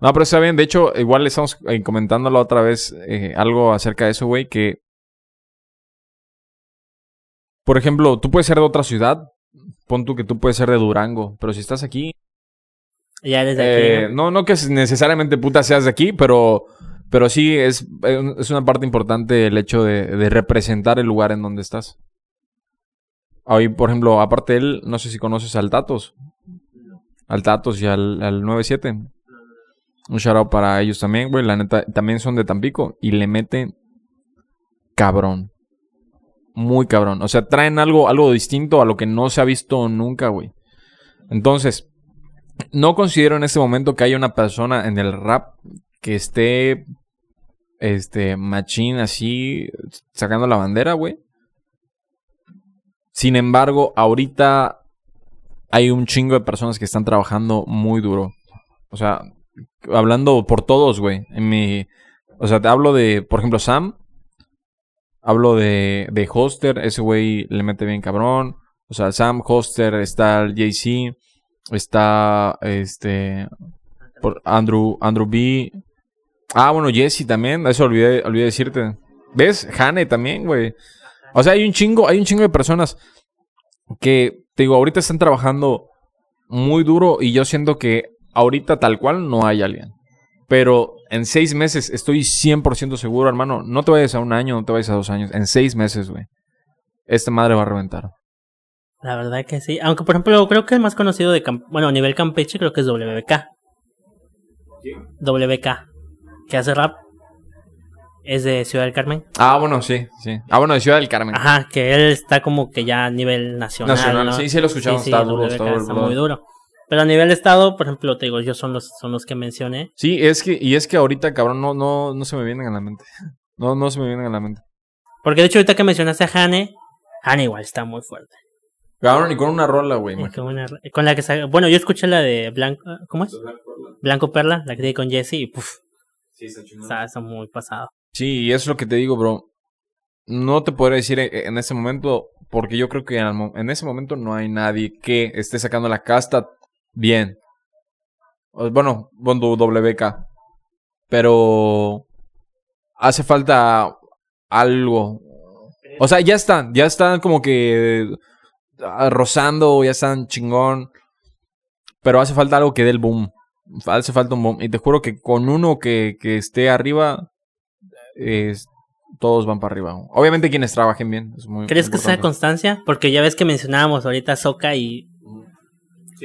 No, pero está bien. De hecho, igual le estamos eh, comentando la otra vez eh, algo acerca de eso, güey, que... Por ejemplo, tú puedes ser de otra ciudad. Pon tú que tú puedes ser de Durango. Pero si estás aquí... ya eres de aquí. eh, ¿no? no, no que necesariamente puta seas de aquí, pero... Pero sí es, eh, es una parte importante el hecho de, de representar el lugar en donde estás. Hoy, por ejemplo, aparte de él, no sé si conoces al Tatos. Al Tatos y al, al 97. Un shout out para ellos también, güey. La neta, también son de Tampico. Y le meten cabrón. Muy cabrón. O sea, traen algo, algo distinto a lo que no se ha visto nunca, güey. Entonces, no considero en este momento que haya una persona en el rap que esté este machín así sacando la bandera, güey. Sin embargo, ahorita hay un chingo de personas que están trabajando muy duro. O sea, hablando por todos, güey. En mi, o sea, te hablo de, por ejemplo, Sam. Hablo de, de Hoster, ese güey le mete bien cabrón. O sea, Sam, Hoster, está el JC, está este por Andrew, Andrew B. Ah, bueno, Jesse también, eso olvidé, olvidé decirte. ¿Ves? Hane también, güey. O sea, hay un chingo, hay un chingo de personas que, te digo, ahorita están trabajando muy duro y yo siento que ahorita tal cual no hay alguien. Pero en seis meses estoy 100% seguro, hermano. No te vayas a un año, no te vayas a dos años. En seis meses, güey. Esta madre va a reventar. La verdad que sí. Aunque, por ejemplo, creo que el más conocido de... bueno, a nivel Campeche creo que es WBK. WBK. Que hace rap. Es de Ciudad del Carmen. Ah, bueno, sí, sí. Ah, bueno, de Ciudad del Carmen. Ajá, que él está como que ya a nivel nacional. Nacional, sí, sí lo escuchamos. está duro, está, muy duro. Pero a nivel estado, por ejemplo, te digo, yo son los, son los que mencioné. Sí, es que, y es que ahorita, cabrón, no, no, no se me vienen a la mente. No, no se me vienen a la mente. Porque de hecho, ahorita que mencionaste a Hane, Hane igual está muy fuerte. Cabrón, y con una rola, güey. Con, la que Bueno, yo escuché la de Blanco. ¿Cómo es? Blanco Perla, la que tiene con Jesse y puf. Sí, está chingón. Está, muy pasado. Sí, y eso es lo que te digo, bro. No te podré decir en ese momento, porque yo creo que en ese momento no hay nadie que esté sacando la casta bien. Bueno, Bondo WK. Pero hace falta algo. O sea, ya están, ya están como que rozando, ya están chingón. Pero hace falta algo que dé el boom. Hace falta un boom. Y te juro que con uno que, que esté arriba, todos van para arriba. Obviamente quienes trabajen bien. ¿Crees que sea constancia? Porque ya ves que mencionábamos ahorita Soca y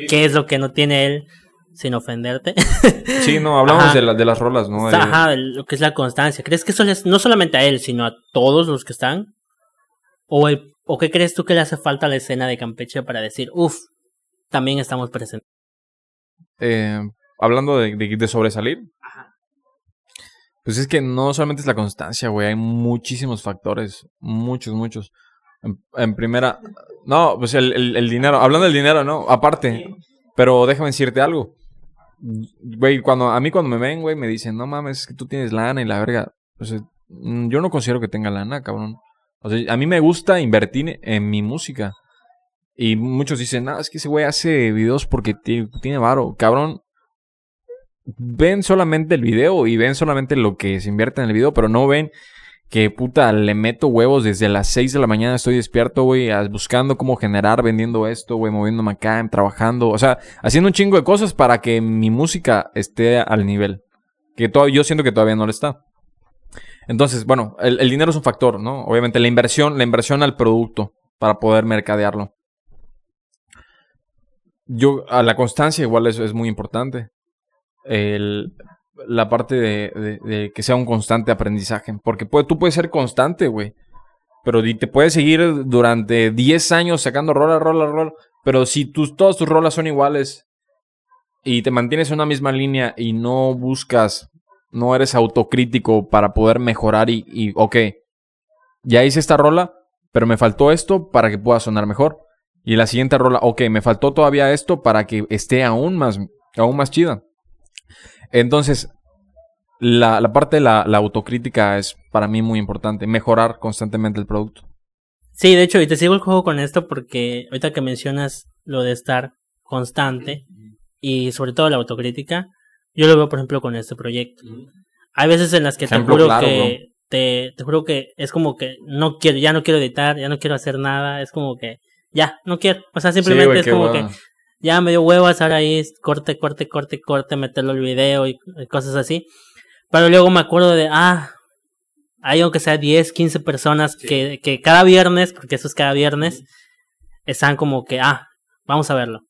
qué es lo que no tiene él sin ofenderte. sí, no, hablamos de, de las rolas, ¿no? Ajá, lo que es la constancia. ¿Crees que eso es no solamente a él, sino a todos los que están? ¿O, el, ¿O qué crees tú que le hace falta a la escena de Campeche para decir, uff, también estamos presentes? Eh, hablando de, de, sobresalir. Ajá. Pues es que no solamente es la constancia, güey, hay muchísimos factores, muchos, muchos. En, primera, no, pues el, el, dinero, hablando del dinero, ¿no? Aparte, pero déjame decirte algo. Güey, cuando, a mí cuando me ven, güey, me dicen, no mames, es que tú tienes lana y la verga. Mm, yo no considero que tenga lana, cabrón. O sea, a mí me gusta invertir en mi música. Y muchos dicen, no, es que ese güey hace videos porque tiene varo. Cabrón, ven solamente el video y ven solamente lo que se invierte en el video, pero no ven que puta, le meto huevos desde las 6 de la mañana, estoy despierto, güey, buscando cómo generar, vendiendo esto, güey, moviéndome acá, trabajando, o sea, haciendo un chingo de cosas para que mi música esté al nivel. Que todo, yo siento que todavía no lo está. Entonces, bueno, el, dinero es un factor, ¿no? Obviamente la inversión, la inversión al producto para poder mercadearlo. Yo, a la constancia igual es muy importante. El, la parte de, que sea un constante aprendizaje. Porque tú puedes ser constante, güey. Pero te puedes seguir durante 10 años sacando rola, rola, rola. Pero si tus, todas tus rolas son iguales y te mantienes en una misma línea y no buscas, no eres autocrítico para poder mejorar y, y ok, ya hice esta rola, pero me faltó esto para que pueda sonar mejor. Y la siguiente rola, ok, me faltó todavía esto para que esté aún más, aún más chida. Entonces, la, parte de la, autocrítica es para mí muy importante, mejorar constantemente el producto. Sí, de hecho, y te sigo el juego con esto porque ahorita que mencionas lo de estar constante y sobre todo la autocrítica, yo lo veo, por ejemplo, con este proyecto. Hay veces en las que te juro que te, te, juro que es como que no quiero, ya no quiero editar, ya no quiero hacer nada, es como que ya, no quiero. O sea, simplemente es como que ya me dio huevo estar ahí, corte, corte, corte, corte, meterlo el video y cosas así. Pero luego me acuerdo de, ah, hay aunque sea 10, 15 personas que, que cada viernes, porque eso es cada viernes, están como que, ah, vamos a verlo.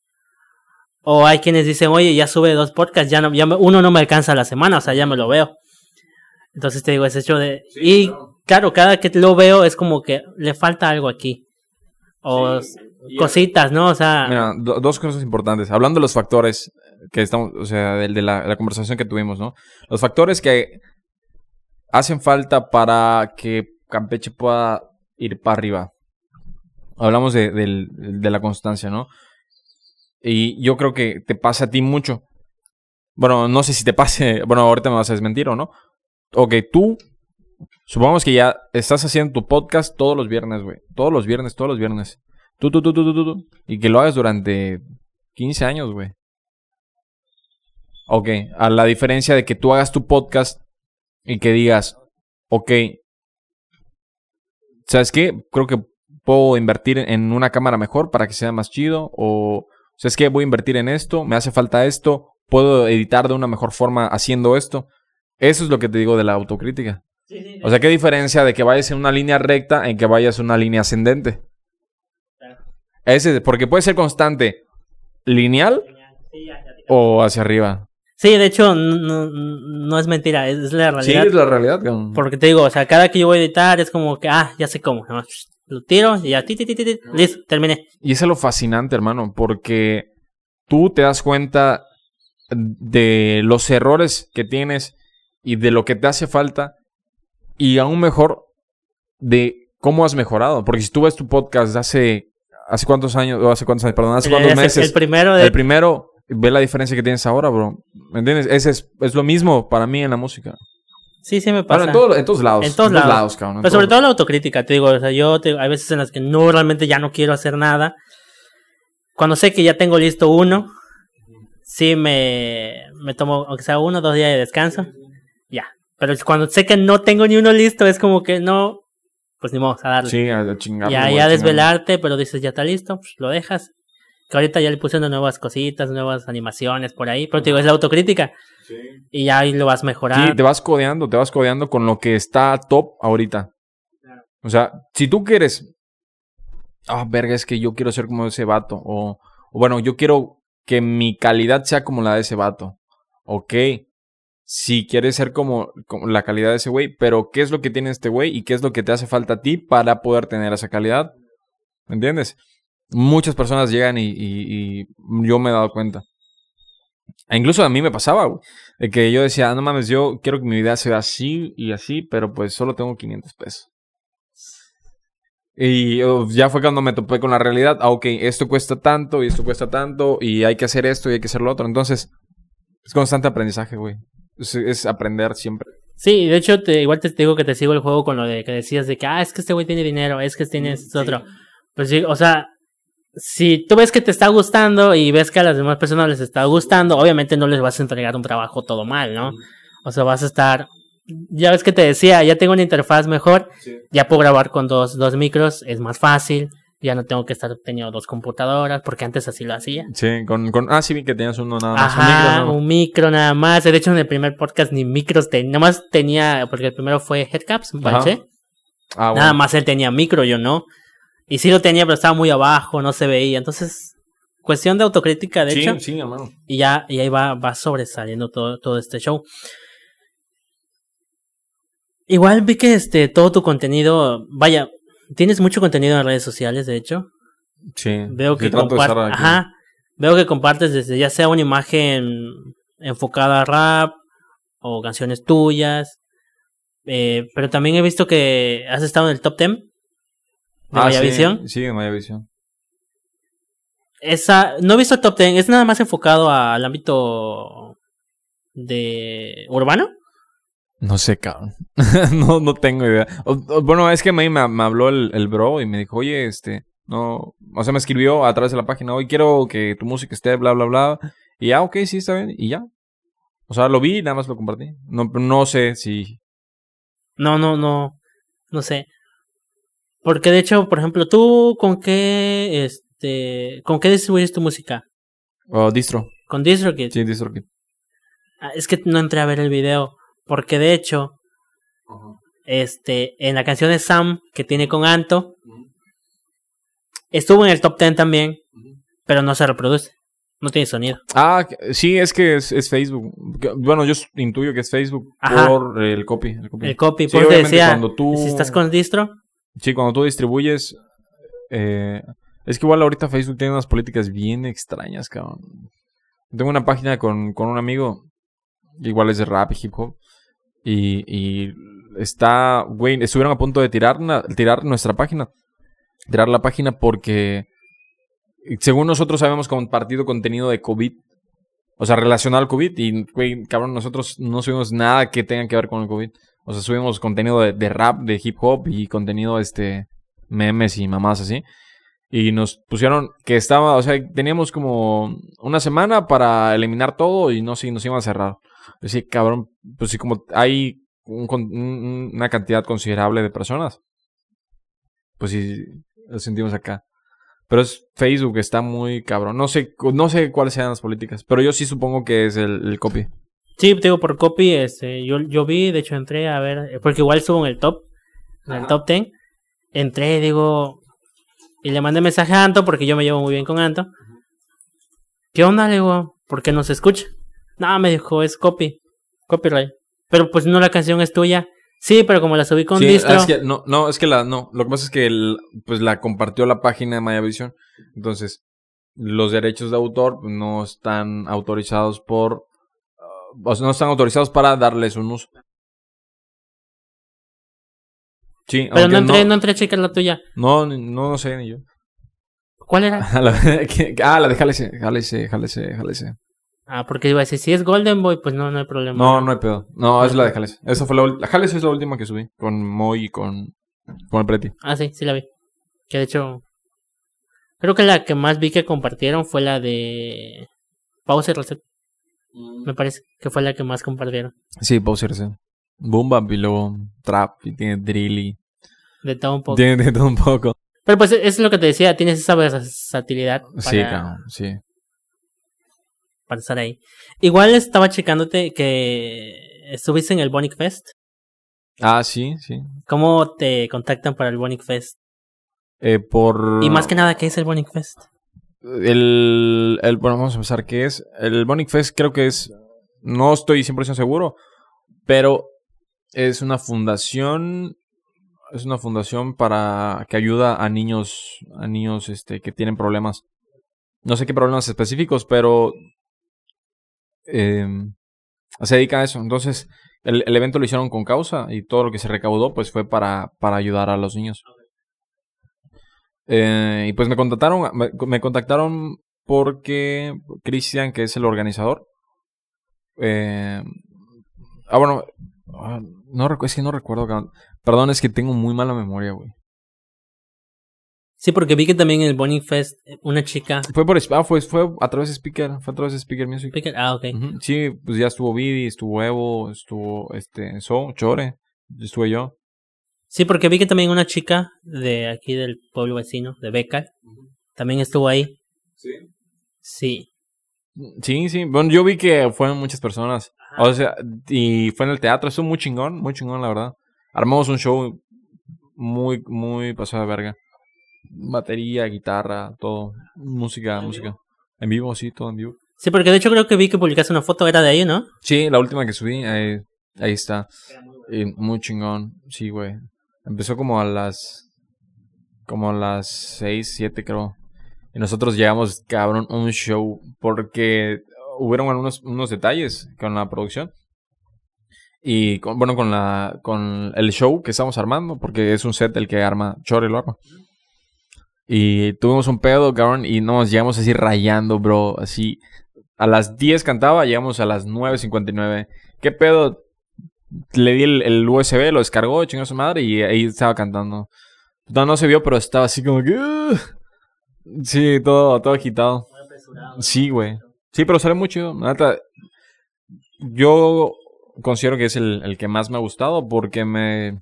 O hay quienes dicen, oye, ya sube dos podcasts, ya, no, ya uno no me alcanza la semana, o sea, ya me lo veo. Entonces te digo, ese hecho de... y claro. cada que lo veo es como que le falta algo aquí. O cositas, ¿no? O sea... Mira, dos cosas importantes. Hablando de los factores, que estamos, o sea, del de la, la conversación que tuvimos, ¿no? Los factores que hacen falta para que Campeche pueda ir para arriba. Hablamos de, del- de la constancia, ¿no? Y yo creo que te pasa a ti mucho. Bueno, no sé si te pase, bueno, ahorita me vas a desmentir o no. Ok, tú, supongamos que ya estás haciendo tu podcast todos los viernes, güey. Todos los viernes, todos los viernes. Tú, tú, tú, tú, tú, tú. Y que lo hagas durante 15 años, güey. Ok, a la diferencia de que tú hagas tu podcast y que digas, ok, ¿sabes qué? Creo que puedo invertir en una cámara mejor para que sea más chido. O, ¿sabes qué? Voy a invertir en esto, me hace falta esto, puedo editar de una mejor forma haciendo esto. Eso es lo que te digo de la autocrítica. O sea, ¿qué diferencia de que vayas en una línea recta en que vayas en una línea ascendente? Ese, porque puede ser constante, lineal o hacia arriba. Sí, de hecho, no, no es mentira, es, es la Sí, realidad. es la realidad. Porque te digo, o sea, cada que yo voy a editar es como que, ah, ya sé cómo. Lo tiro y ya, ti, ti, ti, ti, ti, listo, terminé. Y eso es lo fascinante, hermano, porque tú te das cuenta de los errores que tienes y de lo que te hace falta y aún mejor de cómo has mejorado. Porque si tú ves tu podcast de hace, hace cuántos años, o hace cuántos años, perdón, hace cuántos El- meses, El primero de... el primero, ve la diferencia que tienes ahora, bro. ¿Me entiendes? Ese es, es lo mismo para mí en la música. Sí, sí me pasa. Bueno, en, todo- en todos lados. En todos lados. cabrón. en Pero sobre todos todo la autocrítica, te digo, o sea, yo te- hay veces en las que no realmente ya no quiero hacer nada. Cuando sé que ya tengo listo uno, sí me, me tomo, aunque sea uno o dos días de descanso, ya. Pero cuando sé que no tengo ni uno listo, es como que no, pues ni modo, a darle. Sí, a, chingarle, güey, ya a desvelarte, pero dices, ya está listo, pues lo dejas. Que ahorita ya le puse unas nuevas cositas, nuevas animaciones por ahí, pero te digo, es la autocrítica. Y ya ahí lo vas mejorando. Sí, te vas codeando, te vas codeando con lo que está top ahorita. Claro. O sea, si tú quieres. Ah, verga, es que yo quiero ser como ese vato. O, o bueno, yo quiero que mi calidad sea como la de ese vato. Ok. Si quieres ser como, la calidad de ese güey, pero ¿qué es lo que tiene este güey y qué es lo que te hace falta a ti para poder tener esa calidad? ¿Me entiendes? Muchas personas llegan y, yo me he dado cuenta. E incluso a mí me pasaba, güey. Que yo decía, "Ah, no mames, yo quiero que mi vida sea así y así, pero pues solo tengo 500 pesos. Y oh, ya fue cuando me topé con la realidad. Ah, ok, esto cuesta tanto y esto cuesta tanto y hay que hacer esto y hay que hacer lo otro. Entonces, es constante aprendizaje, güey. Es, es aprender siempre. Sí, de hecho, te, igual te digo que te sigo el juego con lo de que decías de que, ah, es que este güey tiene dinero, es que tiene esto otro. Pues sí, o sea, si tú ves que te está gustando y ves que a las demás personas les está gustando, obviamente no les vas a entregar un trabajo todo mal, ¿no? O sea, vas a estar, ya ves que te decía, ya tengo una interfaz mejor, ya puedo grabar con dos, dos micros, es más fácil, ya no tengo que estar teniendo dos computadoras, porque antes así lo hacía. Sí, con, con... Ah, sí, vi que tenías uno nada más. un Ajá, micro, ¿no? un micro nada más. De hecho, en el primer podcast ni micros tenía. Nada más tenía, porque el primero fue Headcaps, parece. Ah, bueno. Nada más él tenía micro, yo no. Y sí lo tenía, pero estaba muy abajo, no se veía. Entonces, cuestión de autocrítica, de sí, hecho. sí, hermano. Y ya, y ahí va, va sobresaliendo todo, todo este show. Igual vi que este, todo tu contenido, vaya, tienes mucho contenido en redes sociales, de hecho. Sí. Veo que compartes, ajá, veo que compartes desde ya sea una imagen enfocada a rap o canciones tuyas, eh, pero también he visto que has estado en el top 10 de Ah, Mayavisión. Sí, sí, en Mayavisión. Esa, no he visto el top 10, es nada más enfocado al ámbito de urbano. No sé, cabrón. no, no tengo idea. O- o- bueno, es que me, me, me habló el, el bro y me dijo, oye, este, no, o sea, me escribió a través de la página, hoy quiero que tu música esté, bla, bla, bla. Y ya, ok, sí, está bien. Y ya. O sea, lo vi y nada más lo compartí. No, no sé si... No, no, no, no sé. Porque de hecho, por ejemplo, tú con qué, este, con qué distribuyes tu música? o distro. Con DistroKid. Sí, DistroKid. Ah, Es que no entré a ver el video. Porque de hecho, este, en la canción de Sam que tiene con Anto, estuvo en el top 10 también, pero no se reproduce. No tiene sonido. Ah, sí, es que es, es Facebook. Bueno, yo intuyo que es Facebook Ajá. por el copy. El copy. El copy, Sí, porque obviamente decía, cuando tú... si estás con distro, Sí, cuando tú distribuyes. eh, es que igual ahorita Facebook tiene unas políticas bien extrañas, cabrón. Tengo una página con, con un amigo, igual es de rap y hip hop. Y, y está, güey, estuvieron a punto de tirar, tirar nuestra página. Tirar la página porque, según nosotros habíamos compartido contenido de COVID. O sea, relacionado al COVID. Y, güey, cabrón, nosotros no subimos nada que tenga que ver con el COVID. O sea, subimos contenido de, rap, de hip hop y contenido, este, memes y mamás así. Y nos pusieron que estaba, o sea, teníamos como una semana para eliminar todo y no sé, nos iban a cerrar. Decía, cabrón, pues sí, como hay una cantidad considerable de personas, pues sí, lo sentimos acá. Pero es Facebook, está muy cabrón. No sé, no sé cuáles sean las políticas, pero yo sí supongo que es el, copy. Sí, digo, por copy, este, yo, yo vi, de hecho entré a ver, porque igual subo en el top, en el top 10. Entré, digo, y le mandé mensaje a Anto porque yo me llevo muy bien con Anto. ¿Qué onda? Le digo, ¿por qué no se escucha? No, me dijo, es copy, copyright. Pero pues no la canción es tuya. Sí, pero como la subí con sí, distro. Es que, no, no, es que la, no. Lo que pasa es que pues la compartió la página de Mayavision. Entonces, los derechos de autor no están autorizados por. Uh, o sea, no están autorizados para darles un uso. Sí, Pero no entré, no... entré a checar la tuya. No, no, no sé ni yo. ¿Cuál era? ah, la de Jalese, Jalese, Jalese, Jalese. Ah, porque iba a decir, si es Golden Boy, pues no, no hay problema. No, no hay pedo. No, es la de Jalese. Esa fue la, la Jalese es la última que subí, con Moy y con, con el Preti. Ah, sí, sí la vi. Que de hecho, creo que la que más vi que compartieron fue la de Pause Reset. Mm. Me parece que fue la que más compartieron. Sí, Pause Reset. Boom Bap y luego Trap y tiene Drill y de todo un poco. Tiene de todo un poco. Pero pues es lo que te decía, tienes esa versatilidad. Para, sí, claro, sí. Para estar ahí. Igual estaba checándote que estuviste en el Bonic Fest. Ah, sí, sí. ¿Cómo te contactan para el Bonic Fest? Eh, por... Y más que nada, ¿qué es el Bonic Fest? El, el, bueno, vamos a empezar. ¿Qué es? El Bonic Fest creo que es... No estoy 100% seguro, pero es una fundación es una fundación para que ayuda a niños, a niños este, que tienen problemas. No sé qué problemas específicos, pero eh, se dedica a eso. Entonces, el, el, evento lo hicieron con causa y todo lo que se recaudó pues fue para, para ayudar a los niños. Eh, y pues me contactaron, me, me contactaron porque Cristian, que es el organizador, eh, ah, bueno, ah, no, es que no recuerdo, Perdón, es que tengo muy mala memoria, güey. Sí, porque vi que también en el Bonnie Fest eh, una chica. Fue por ah, fue, fue a través de Speaker, fue a través de Speaker Music. Speaker, ah, ok. Sí, pues ya estuvo Vidi, estuvo Evo, estuvo este So, Chore, estuve yo. Sí, porque vi que también una chica de aquí del pueblo vecino, de Beca, también estuvo ahí. Sí. Sí. Sí, sí. Bueno, yo vi que fueron muchas personas. O sea, y fue en el teatro, estuvo muy chingón, muy chingón, la verdad. Armamos un show muy, muy pasado de verga. Batería, guitarra, todo. Música, música. En vivo, sí, todo en vivo. Sí, porque de hecho creo que vi que publicaste una foto, era de ahí, ¿no? Sí, la última que subí, ahí, ahí está. Y muy chingón, sí, güey. Empezó como a las. Como a las 6, 7, creo. Y nosotros llegamos, cabrón, un show. Porque hubieron algunos unos detalles con la producción. Y con, bueno, con la con el show que estamos armando, porque es un set el que arma Chore lo arma. Y tuvimos un pedo, cabrón, y nos llegamos así rayando, bro. Así. A las 10 cantaba, llegamos a las 9.59. ¿Qué pedo? Le di el, USB, lo descargó, chingó a su madre, y ahí estaba cantando. No, no se vio, pero estaba así como que. Sí, todo, todo agitado. Sí, güey. Sí, pero sale muy chido. yo considero que es el, el, que más me ha gustado porque me.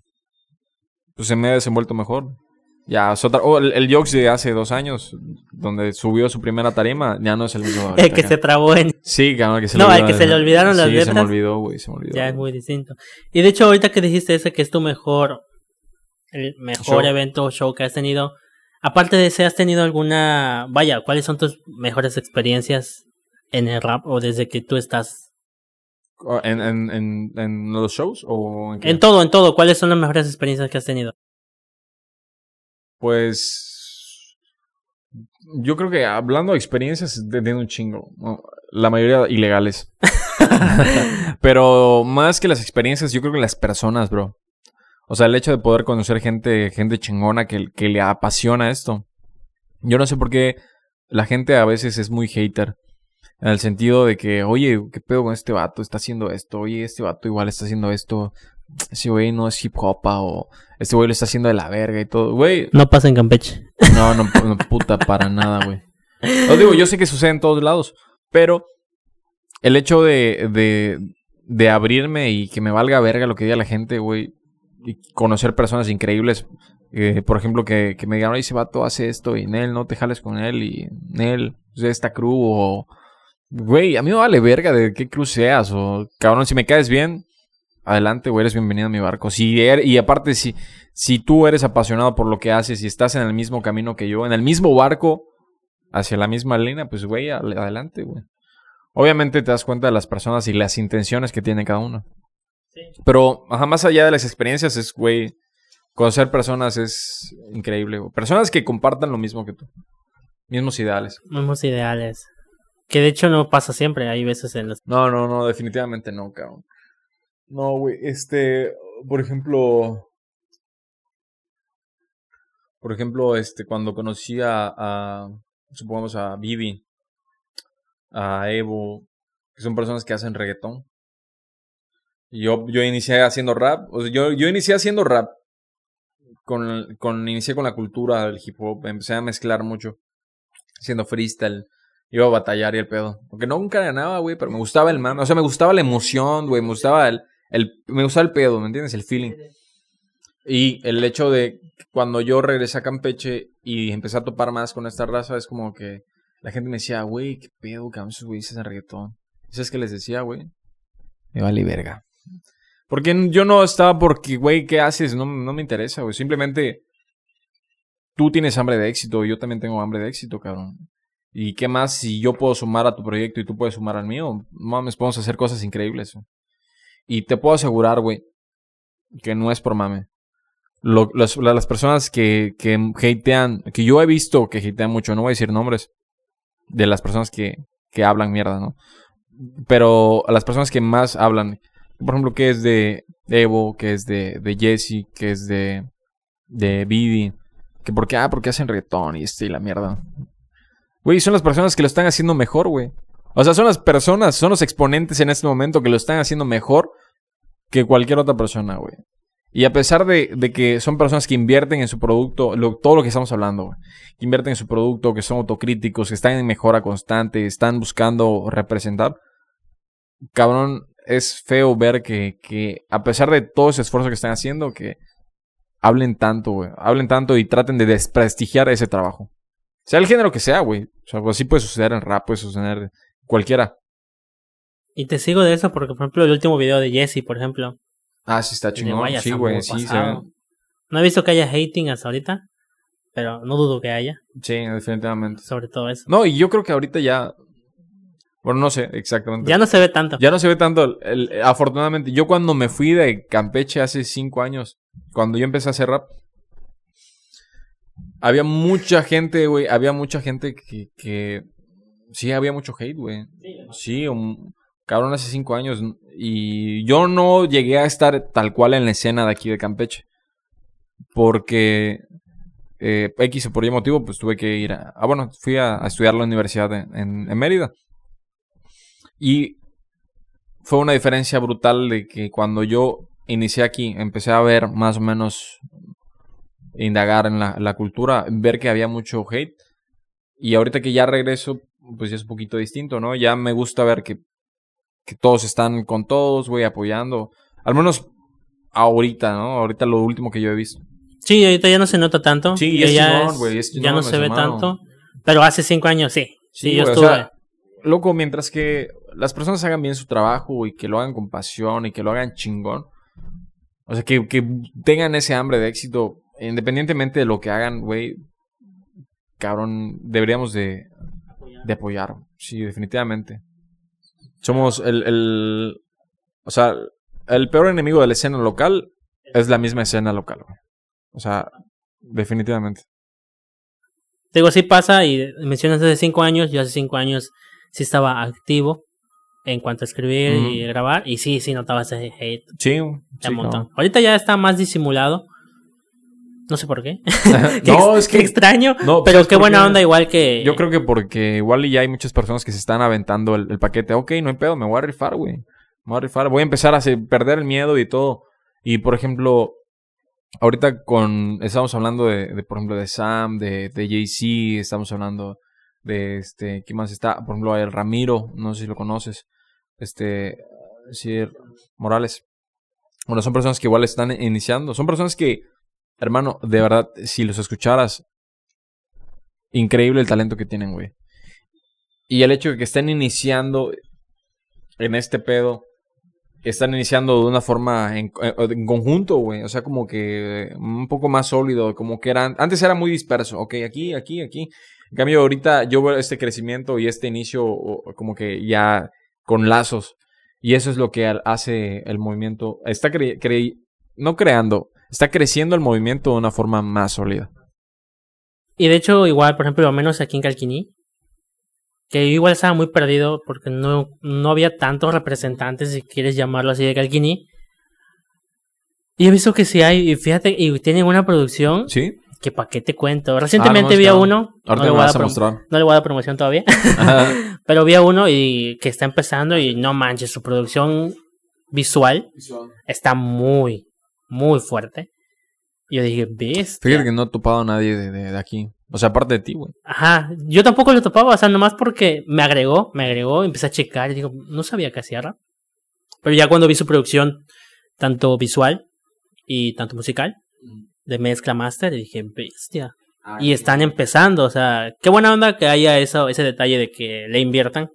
Pues se me ha desenvuelto mejor. Ya, oh, el, el Jokes de hace dos años, donde subió su primera tarima, ya no es el mismo. El que se trabó en. Sí, claro, que se No, el que se le olvidaron las letras. se me olvidó, güey, se me olvidó. Ya es muy distinto. Y de hecho, ahorita que dijiste ese que es tu mejor. El mejor evento o show que has tenido. Aparte de ese, ¿has tenido alguna. Vaya, ¿cuáles son tus mejores experiencias en el rap o desde que tú estás ¿En, en, en, en los shows o en, en todo, en todo. ¿Cuáles son las mejores experiencias que has tenido? Pues Yo creo que hablando de experiencias, tiene un chingo. ¿no? La mayoría ilegales. Pero más que las experiencias, yo creo que las personas, bro. O sea, el hecho de poder conocer gente, gente chingona que, que le apasiona esto. Yo no sé por qué la gente a veces es muy hater. En el sentido de que, oye, ¿qué pedo con este vato? Está haciendo esto. Oye, este vato igual está haciendo esto. Ese güey no es hip hop o este güey lo está haciendo de la verga y todo. Güey, No pasa en Campeche. no, no, no, puta, para nada, güey. Lo digo, yo sé que sucede en todos lados, pero el hecho de, de, de abrirme y que me valga verga lo que diga la gente, güey, y conocer personas increíbles, eh, por ejemplo, que, que me digan, oye, ese vato hace esto y Nel, no te jales con él y Nel, es de esta crew o... Güey, a mí me vale verga de qué crew seas o... Cabrón, si me caes bien, adelante, güey, eres bienvenido a mi barco. Si er- y aparte, si, si tú eres apasionado por lo que haces y estás en el mismo camino que yo, en el mismo barco, hacia la misma línea, pues, güey, adelante, güey. Obviamente te das cuenta de las personas y las intenciones que tiene cada uno. Pero, ajá, más allá de las experiencias, es, güey, conocer personas es increíble, güey. Personas que compartan lo mismo que tú. Mismos ideales. Mismos ideales. Que de hecho no pasa siempre. Hay veces en los. No, no, no, definitivamente no, cabrón. No, güey, este, por ejemplo, por ejemplo, este, cuando conocí a, supongamos a Vivi, a Evo, que son personas que hacen reggaetón. Yo, yo inicié haciendo rap, o sea, yo, yo inicié haciendo rap. Con, con, inicié con la cultura del hip hop, empecé a mezclar mucho, haciendo freestyle. Iba a batallar y el pedo. Porque nunca ganaba, güey, pero me gustaba el mame. O sea, me gustaba la emoción, güey. Me gustaba el, el, me gustaba el pedo, ¿me entiendes? El feeling. Y el hecho de cuando yo regresé a Campeche y empecé a topar más con esta raza, es como que la gente me decía, güey, qué pedo, cabrón, esos güeyes hacen reggaetón. ¿Sabes qué les decía, güey? Me vale verga. Porque yo no estaba porque, güey, ¿qué haces? No, no me interesa, güey. Simplemente tú tienes hambre de éxito y yo también tengo hambre de éxito, cabrón. ¿Y qué más si yo puedo sumar a tu proyecto y tú puedes sumar al mío? Mames, podemos hacer cosas increíbles. güey. Y te puedo asegurar, güey, que no es por mame. Las, personas que, que hatean, que yo he visto que hatean mucho, no voy a decir nombres de las personas que, que hablan mierda, ¿no? Pero a las personas que más hablan, por ejemplo, que es de Evo, que es de, de Jesse, que es de, de Vivi, que porque, ah, porque hacen reggaetón y este y la mierda. Güey, son las personas que lo están haciendo mejor, güey. O sea, son las personas, son los exponentes en este momento que lo están haciendo mejor que cualquier otra persona, güey. Y a pesar de, que son personas que invierten en su producto, todo lo que estamos hablando, güey. Que invierten en su producto, que son autocríticos, que están en mejora constante, están buscando representar. Cabrón, es feo ver que, a pesar de todo ese esfuerzo que están haciendo, que hablen tanto, güey. Hablen tanto y traten de desprestigiar ese trabajo. Sea el género que sea, güey. O sea, pues así puede suceder en rap, puede suceder cualquiera. Y te sigo de eso porque, por ejemplo, el último video de Jesse, por ejemplo. Ah, sí está chingón. Guaya Sí, güey, sí, se. No he visto que haya hating hasta ahorita, pero no dudo que haya, Sí, definitivamente. sobre todo eso. No, y yo creo que ahorita ya. Bueno, no sé exactamente. Ya no se ve tanto. Ya no se ve tanto. el- el- afortunadamente, yo cuando me fui de Campeche hace cinco años, cuando yo empecé a hacer rap, había mucha gente, güey. Había mucha gente que, que. Sí, había mucho hate, güey. Sí, un- cabrón, hace cinco años. Y yo no llegué a estar tal cual en la escena de aquí de Campeche. Porque. eh, X o por Y motivo, pues tuve que ir a. Ah, bueno, fui a, a estudiar la universidad en- en- en Mérida. Y fue una diferencia brutal de que cuando yo inicié aquí, empecé a ver más o menos, indagar en la, la cultura, ver que había mucho hate. Y ahorita que ya regreso, pues ya es un poquito distinto, ¿no? Ya me gusta ver que, que todos están con todos, güey, apoyando. Al menos ahorita, ¿no? Ahorita lo último que yo he visto. Sí, ahorita ya no se nota tanto. Sí, Ya es ya chingón, es- güey, es Ya no se ve tanto. Pero hace cinco años sí. Sí, yo o estuve. sea, loco, mientras que las personas hagan bien su trabajo y que lo hagan con pasión y que lo hagan chingón. O sea, que, que tengan ese hambre de éxito, independientemente de lo que hagan, güey. Cabrón, deberíamos de, de apoyar. Sí, definitivamente. Somos el, el... O sea, el peor enemigo de la escena local es la misma escena local, güey. O sea, definitivamente. Te digo, sí pasa y mencionas hace cinco años, yo hace cinco años sí estaba activo en cuanto a escribir y grabar y sí, sí notaba ese hate. Sí, sí, montón. no. Ahorita ya está más disimulado. No sé por qué. Qué no, ex- es que qué extraño. no, pero ¿sabes qué buena qué? onda igual que... Yo creo que porque igual ya hay muchas personas que se están aventando el, el paquete. Ok, no hay pedo, me voy a rifar, güey. Me voy a rifar. Voy a empezar a perder el miedo y todo. Y por ejemplo, ahorita con. Estamos hablando de, de, por ejemplo, de Sam, de, de Jay-Z, estamos hablando de este. ¿Quién más está? Por ejemplo, el Ramiro, no sé si lo conoces. Este. Sí, Morales. Bueno, son personas que igual están iniciando. Son personas que, hermano, de verdad, si los escucharas, increíble el talento que tienen, güey. Y el hecho de que estén iniciando en este pedo, están iniciando de una forma en, conjunto, güey. O sea, como que un poco más sólido, como que eran... Antes era muy disperso, ok, aquí, aquí, aquí. En cambio, ahorita yo veo este crecimiento y este inicio como que ya con lazos. Y eso es lo que hace el movimiento. Está cre- no creando, está creciendo el movimiento de una forma más sólida. Y de hecho, igual, por ejemplo, lo menos aquí en Calquiní, que yo igual estaba muy perdido porque no, no había tantos representantes, si quieres llamarlo así, de Calquiní. Y he visto que sí hay, y fíjate, y tienen una producción ¿Sí? que pa' qué te cuento. Recientemente Ah, no, vi a uno, no Ahorita le, voy a mostrar. no le voy a dar promoción todavía, pero vi a uno y que está empezando y no manches, su producción visual está muy, muy fuerte. Y yo dije, bestia. Fíjate que no he topado a nadie de, de- de aquí. O sea, aparte de ti, güey. Ajá, yo tampoco lo topaba, o sea, nomás porque me agregó, me agregó, empecé a checar y digo, no sabía que hacía rap. Pero ya cuando vi su producción, tanto visual y tanto musical, de mezcla master, dije, bestia. Y están empezando, o sea, qué buena onda que haya eso, ese detalle de que le inviertan.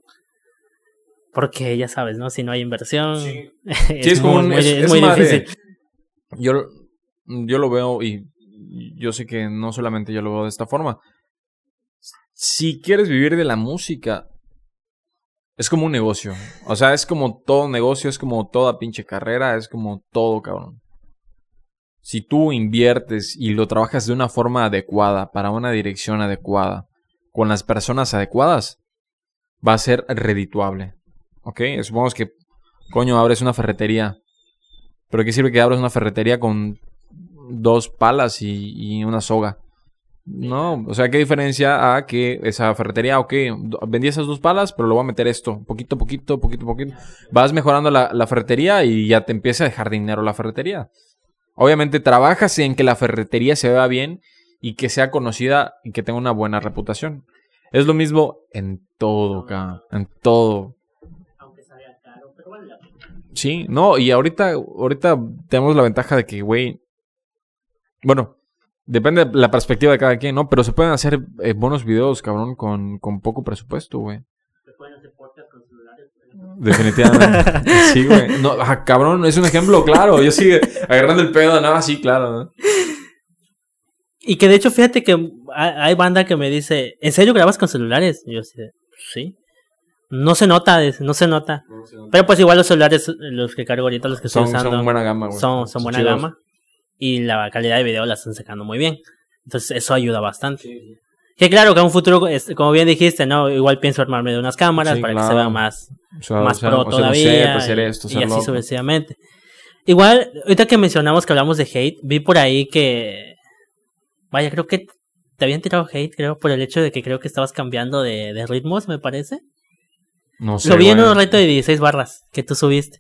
Porque ya sabes, ¿no? Si no hay inversión, Sí. es, Sí, es como muy, un- muy- es- muy de- difícil. Yo, yo lo veo y yo sé que no solamente yo lo veo de esta forma. Si quieres vivir de la música, es como un negocio. O sea, es como todo negocio, es como toda pinche carrera, es como todo, cabrón. Si tú inviertes y lo trabajas de una forma adecuada, para una dirección adecuada, con las personas adecuadas, va a ser redituable. ¿Ok? Supongamos que, coño, abres una ferretería. Pero ¿qué sirve que abras una ferretería con dos palas y, una soga? No, o sea, ¿qué diferencia a que esa ferretería, ok, vendí esas dos palas, pero le voy a meter esto, poquito a poquito, poquito a poquito. Vas mejorando la, la ferretería y ya te empieza a dejar dinero la ferretería. Obviamente trabajas en que la ferretería se vea bien y que sea conocida y que tenga una buena reputación. Es lo mismo en todo, acá, en todo. Sí, no, y ahorita, ahorita tenemos la ventaja de que, güey, bueno, depende de la perspectiva de cada quien, ¿no? Pero se pueden hacer eh, buenos videos, cabrón, con, con poco presupuesto, güey. Se pueden hacer podcast con celulares, Definitivamente. sí, güey. No, ah, cabrón, es un ejemplo, claro. Yo sigue agarrando el pedo, no, sí, claro, ¿no? Y que de hecho, fíjate que hay banda que me dice, ¿en serio grabas con celulares? Y yo así de, sí. No se nota, no se nota. Pero pues igual los celulares, los que cargo ahorita, los que estoy Son, usando, son buena gama, güey. son, son buena chidos. gama. Y la calidad de video la están sacando muy bien. Entonces eso ayuda bastante. Que claro, que en un futuro, es- como bien dijiste, ¿no? Igual pienso armarme de unas cámaras Sí, para que se vea más, O sea, más o sea, pro todavía. hacer y, esto, y lo así sucesivamente. Igual, ahorita que mencionamos que hablamos de hate, vi por ahí que. Vaya, creo que te habían tirado hate, creo, por el hecho de que creo que estabas cambiando de, de ritmos, me parece. No sé, Lo vi en un reto de 16 barras que tú subiste.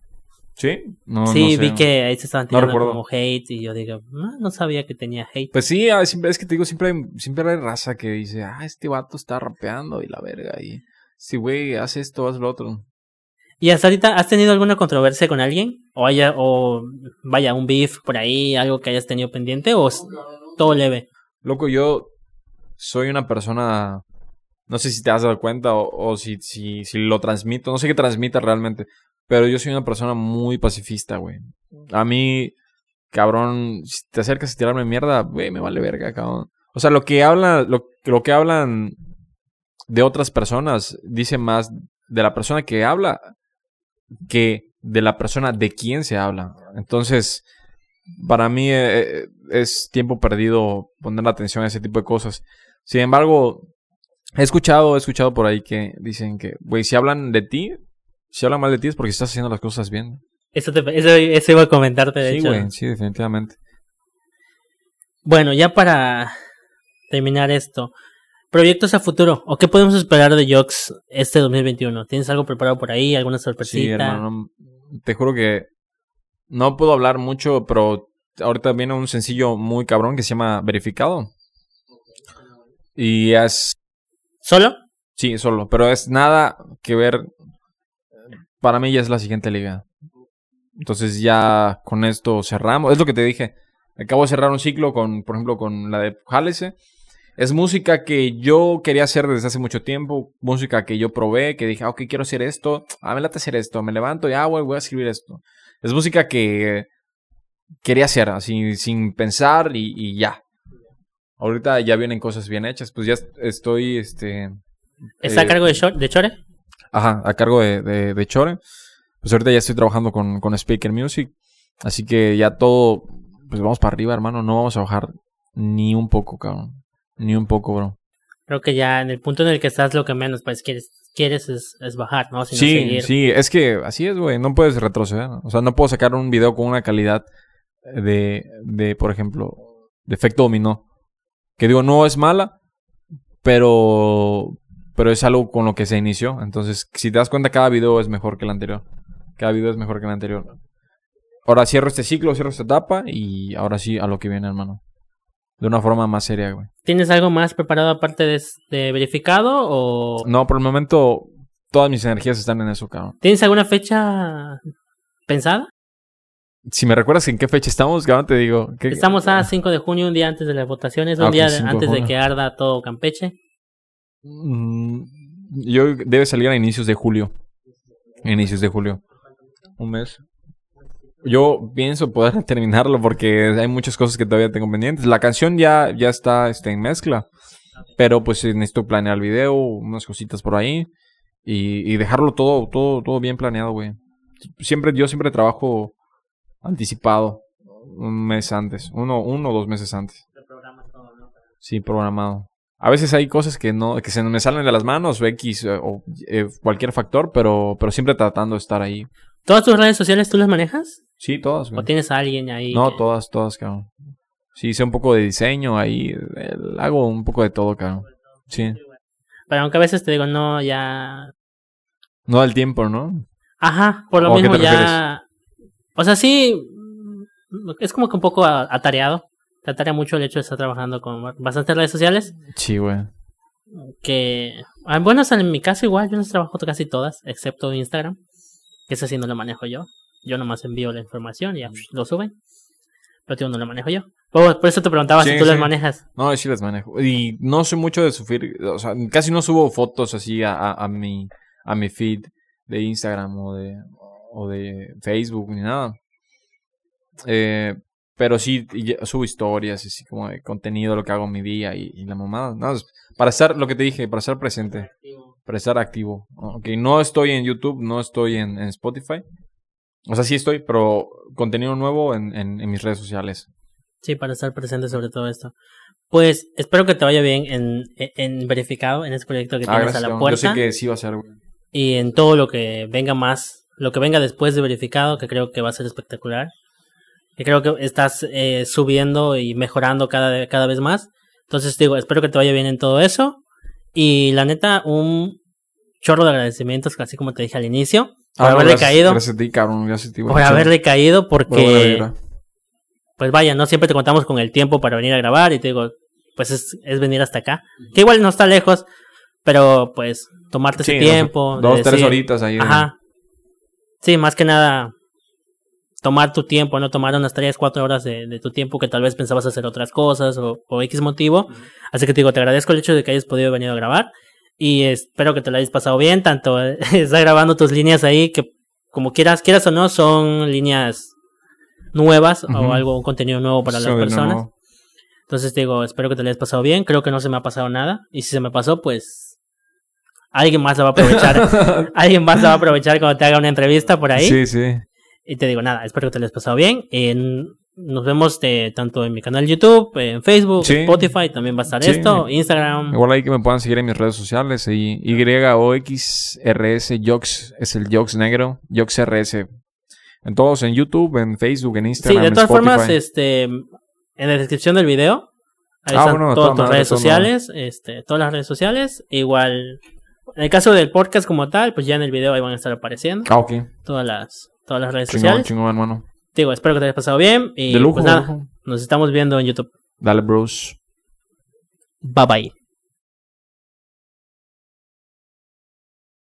¿Sí? No, sí, no sé. vi que ahí se estaban tirando como hate y yo digo, no, no sabía que tenía hate. Pues sí, ah, es que te digo, siempre hay, siempre hay raza que dice, ah, este vato está rapeando y la verga. Y si, güey, haz esto, haz lo otro. ¿Y hasta ahorita has tenido alguna controversia con alguien? ¿O haya, o vaya, un beef por ahí, algo que hayas tenido pendiente? ¿O todo leve? Loco, yo soy una persona, no sé si te has dado cuenta o, si, si, si lo transmito, no sé qué transmita realmente, pero yo soy una persona muy pacifista, güey. A mí, cabrón, si te acercas a tirarme mierda, güey, me vale verga, cabrón. O sea, lo que hablan, lo, lo que hablan de otras personas dice más de la persona que habla que de la persona de quien se habla. Entonces, para mí eh, eh, es tiempo perdido poner atención a ese tipo de cosas. Sin embargo, he escuchado, he escuchado por ahí que dicen que, güey, si hablan de ti, si hablan mal de ti es porque estás haciendo las cosas bien. Eso, te, eso, eso iba a comentarte, de Sí, hecho. güey, sí, definitivamente. Bueno, ya para terminar esto, proyectos a futuro, ¿o qué podemos esperar de Jox este 2021? ¿Tienes algo preparado por ahí? ¿Alguna sorpresita? Sí, hermano. no- te juro que no puedo hablar mucho, pero ahorita viene un sencillo muy cabrón que se llama Verificado. Y es ¿Solo? Sí, solo, pero es nada que ver. Para mí ya es la siguiente liga. Entonces ya con esto cerramos. Es lo que te dije. Acabo de cerrar un ciclo con, por ejemplo, con la de Jálese. Es música que yo quería hacer desde hace mucho tiempo. Música que yo probé, que dije, ah, ok, quiero hacer esto. Ah, me late hacer esto. Me levanto y, ah, voy a escribir esto. Es música que quería hacer, así, sin pensar y ya. Ahorita ya vienen cosas bien hechas. Pues ya estoy, este... ¿Está a eh, cargo de, de Chore? Ajá, a cargo de, de, de Chore. Pues ahorita ya estoy trabajando con, con Speaker Music. Así que ya todo, pues vamos para arriba, hermano. No vamos a bajar ni un poco, cabrón. Ni un poco, bro. Creo que ya en el punto en el que estás, lo que menos pues quieres, quieres es, es bajar, ¿no? Sí, seguir. sí, es que así es, güey. No puedes retroceder. O sea, no puedo sacar un video con una calidad de, de por ejemplo, de efecto dominó. Que digo, no es mala, pero, pero es algo con lo que se inició. Entonces, si te das cuenta, cada video es mejor que el anterior. Cada video es mejor que el anterior. Ahora cierro este ciclo, cierro esta etapa y ahora sí a lo que viene, hermano. De una forma más seria, güey. ¿Tienes algo más preparado aparte de, de verificado o No, por el momento todas mis energías están en eso, cabrón. tienes alguna fecha pensada? Si me recuerdas en qué fecha estamos, te digo. ¿qué- Estamos a 5 de junio, un día antes de las votaciones, un Ah, día 5 de antes de junio. que arda todo Campeche. Mm, Yo debe salir a inicios de julio. Inicios de julio. Un mes. Yo pienso poder terminarlo porque hay muchas cosas que todavía tengo pendientes. La canción ya, ya está este, en mezcla. Pero pues necesito planear el video, unas cositas por ahí. Y, y dejarlo todo, todo, todo bien planeado, güey. Siempre, yo siempre trabajo anticipado. Un mes antes. Uno, uno o dos meses antes. Sí, programado. A veces hay cosas que no, que se me salen de las manos, o X, eh, o eh, cualquier factor, pero, pero siempre tratando de estar ahí. ¿Todas tus redes sociales tú las manejas? Sí, todas, ¿O tienes a alguien ahí? No, que- todas, todas, cabrón. Sí, sé un poco de diseño ahí, eh, hago un poco de todo, cabrón. Sí. Pero aunque a veces te digo, no, ya... No da el tiempo, ¿no? Ajá, por lo ¿O a qué mismo ya... O sea, sí, es como que un poco a- atareado. Te atarea mucho el hecho de estar trabajando con bastantes redes sociales. Sí, güey. Que, ah, bueno, o sea, en mi caso igual, yo las trabajo casi todas, excepto Instagram, que ese sí no lo manejo yo. Yo nomás envío la información y ya psh, lo suben. Pero tío, no lo manejo yo. Oh, por eso te preguntaba si Sí, tú las manejas. No, sí las manejo. Y no soy mucho de subir, o sea, casi no subo fotos así a, a, a mi, a mi feed de Instagram o de, o de Facebook ni nada. Eh, pero sí subo historias, así como de contenido, lo que hago en mi día y, y la mamada. No, para estar, lo que te dije, para estar presente, para estar activo. Ok, no estoy en YouTube, no estoy en, en Spotify. O sea, sí estoy, pero contenido nuevo en, en, en mis redes sociales. Sí, para estar presente sobre todo esto. Pues espero que te vaya bien en, verificado, en ese proyecto que Ah, tienes gracias. a la cabrón. Yo sé puerta. que sí va a ser. Y en todo lo que venga más, lo que venga después de verificado, que creo que va a ser espectacular. Que creo que estás eh, subiendo y mejorando cada, cada vez más. Entonces digo, espero que te vaya bien en todo eso. Y la neta, un chorro de agradecimientos, así como te dije al inicio, por Ah, haberle gracias- caído. Gracias a ti, cabrón. Gracias a ti, güey. Por haberle caído, porque, pues vaya, no siempre te contamos con el tiempo para venir a grabar. Y te digo, pues es, es venir hasta acá. Que igual no está lejos, pero pues tomarte Sí, ese tiempo. de Dos, tres horitas ahí. Ajá. Sí, más que nada, tomar tu tiempo, no tomar unas 3, 4 horas de, de tu tiempo que tal vez pensabas hacer otras cosas o, o X motivo. Así que te digo, te agradezco el hecho de que hayas podido venir a grabar y espero que te lo hayas pasado bien, tanto eh, estás grabando tus líneas ahí que como quieras, quieras o no, son líneas nuevas o algo, un contenido nuevo para las personas. nuevo. Entonces te digo, espero que te lo hayas pasado bien, creo que no se me ha pasado nada y si se me pasó, pues alguien más la va a aprovechar. alguien más la va a aprovechar cuando te haga una entrevista por ahí. Sí, sí. Y te digo, nada, espero que te lo hayas pasado bien. En- nos vemos de, tanto en mi canal YouTube, en Facebook, Sí. Spotify, también va a estar Sí. esto, Instagram. Igual ahí que me puedan seguir en mis redes sociales. Ahí YOXRS, Yox es el Yox negro, YoxRS. En todos, en YouTube, en Facebook, en Sí, Instagram, de en todas Spotify. formas, este, en la descripción del video, ahí Ah, están bueno, de todas tus redes de sociales, este, todas las redes sociales, igual, en el caso del podcast como tal, pues ya en el video ahí van a estar apareciendo Ah, ok. todas las, todas las redes Chingón, sociales. chingón, hermano. Digo, espero que te haya pasado bien y De lujo, pues de nada, lujo. nos estamos viendo en YouTube. Dale, bros. Bye bye.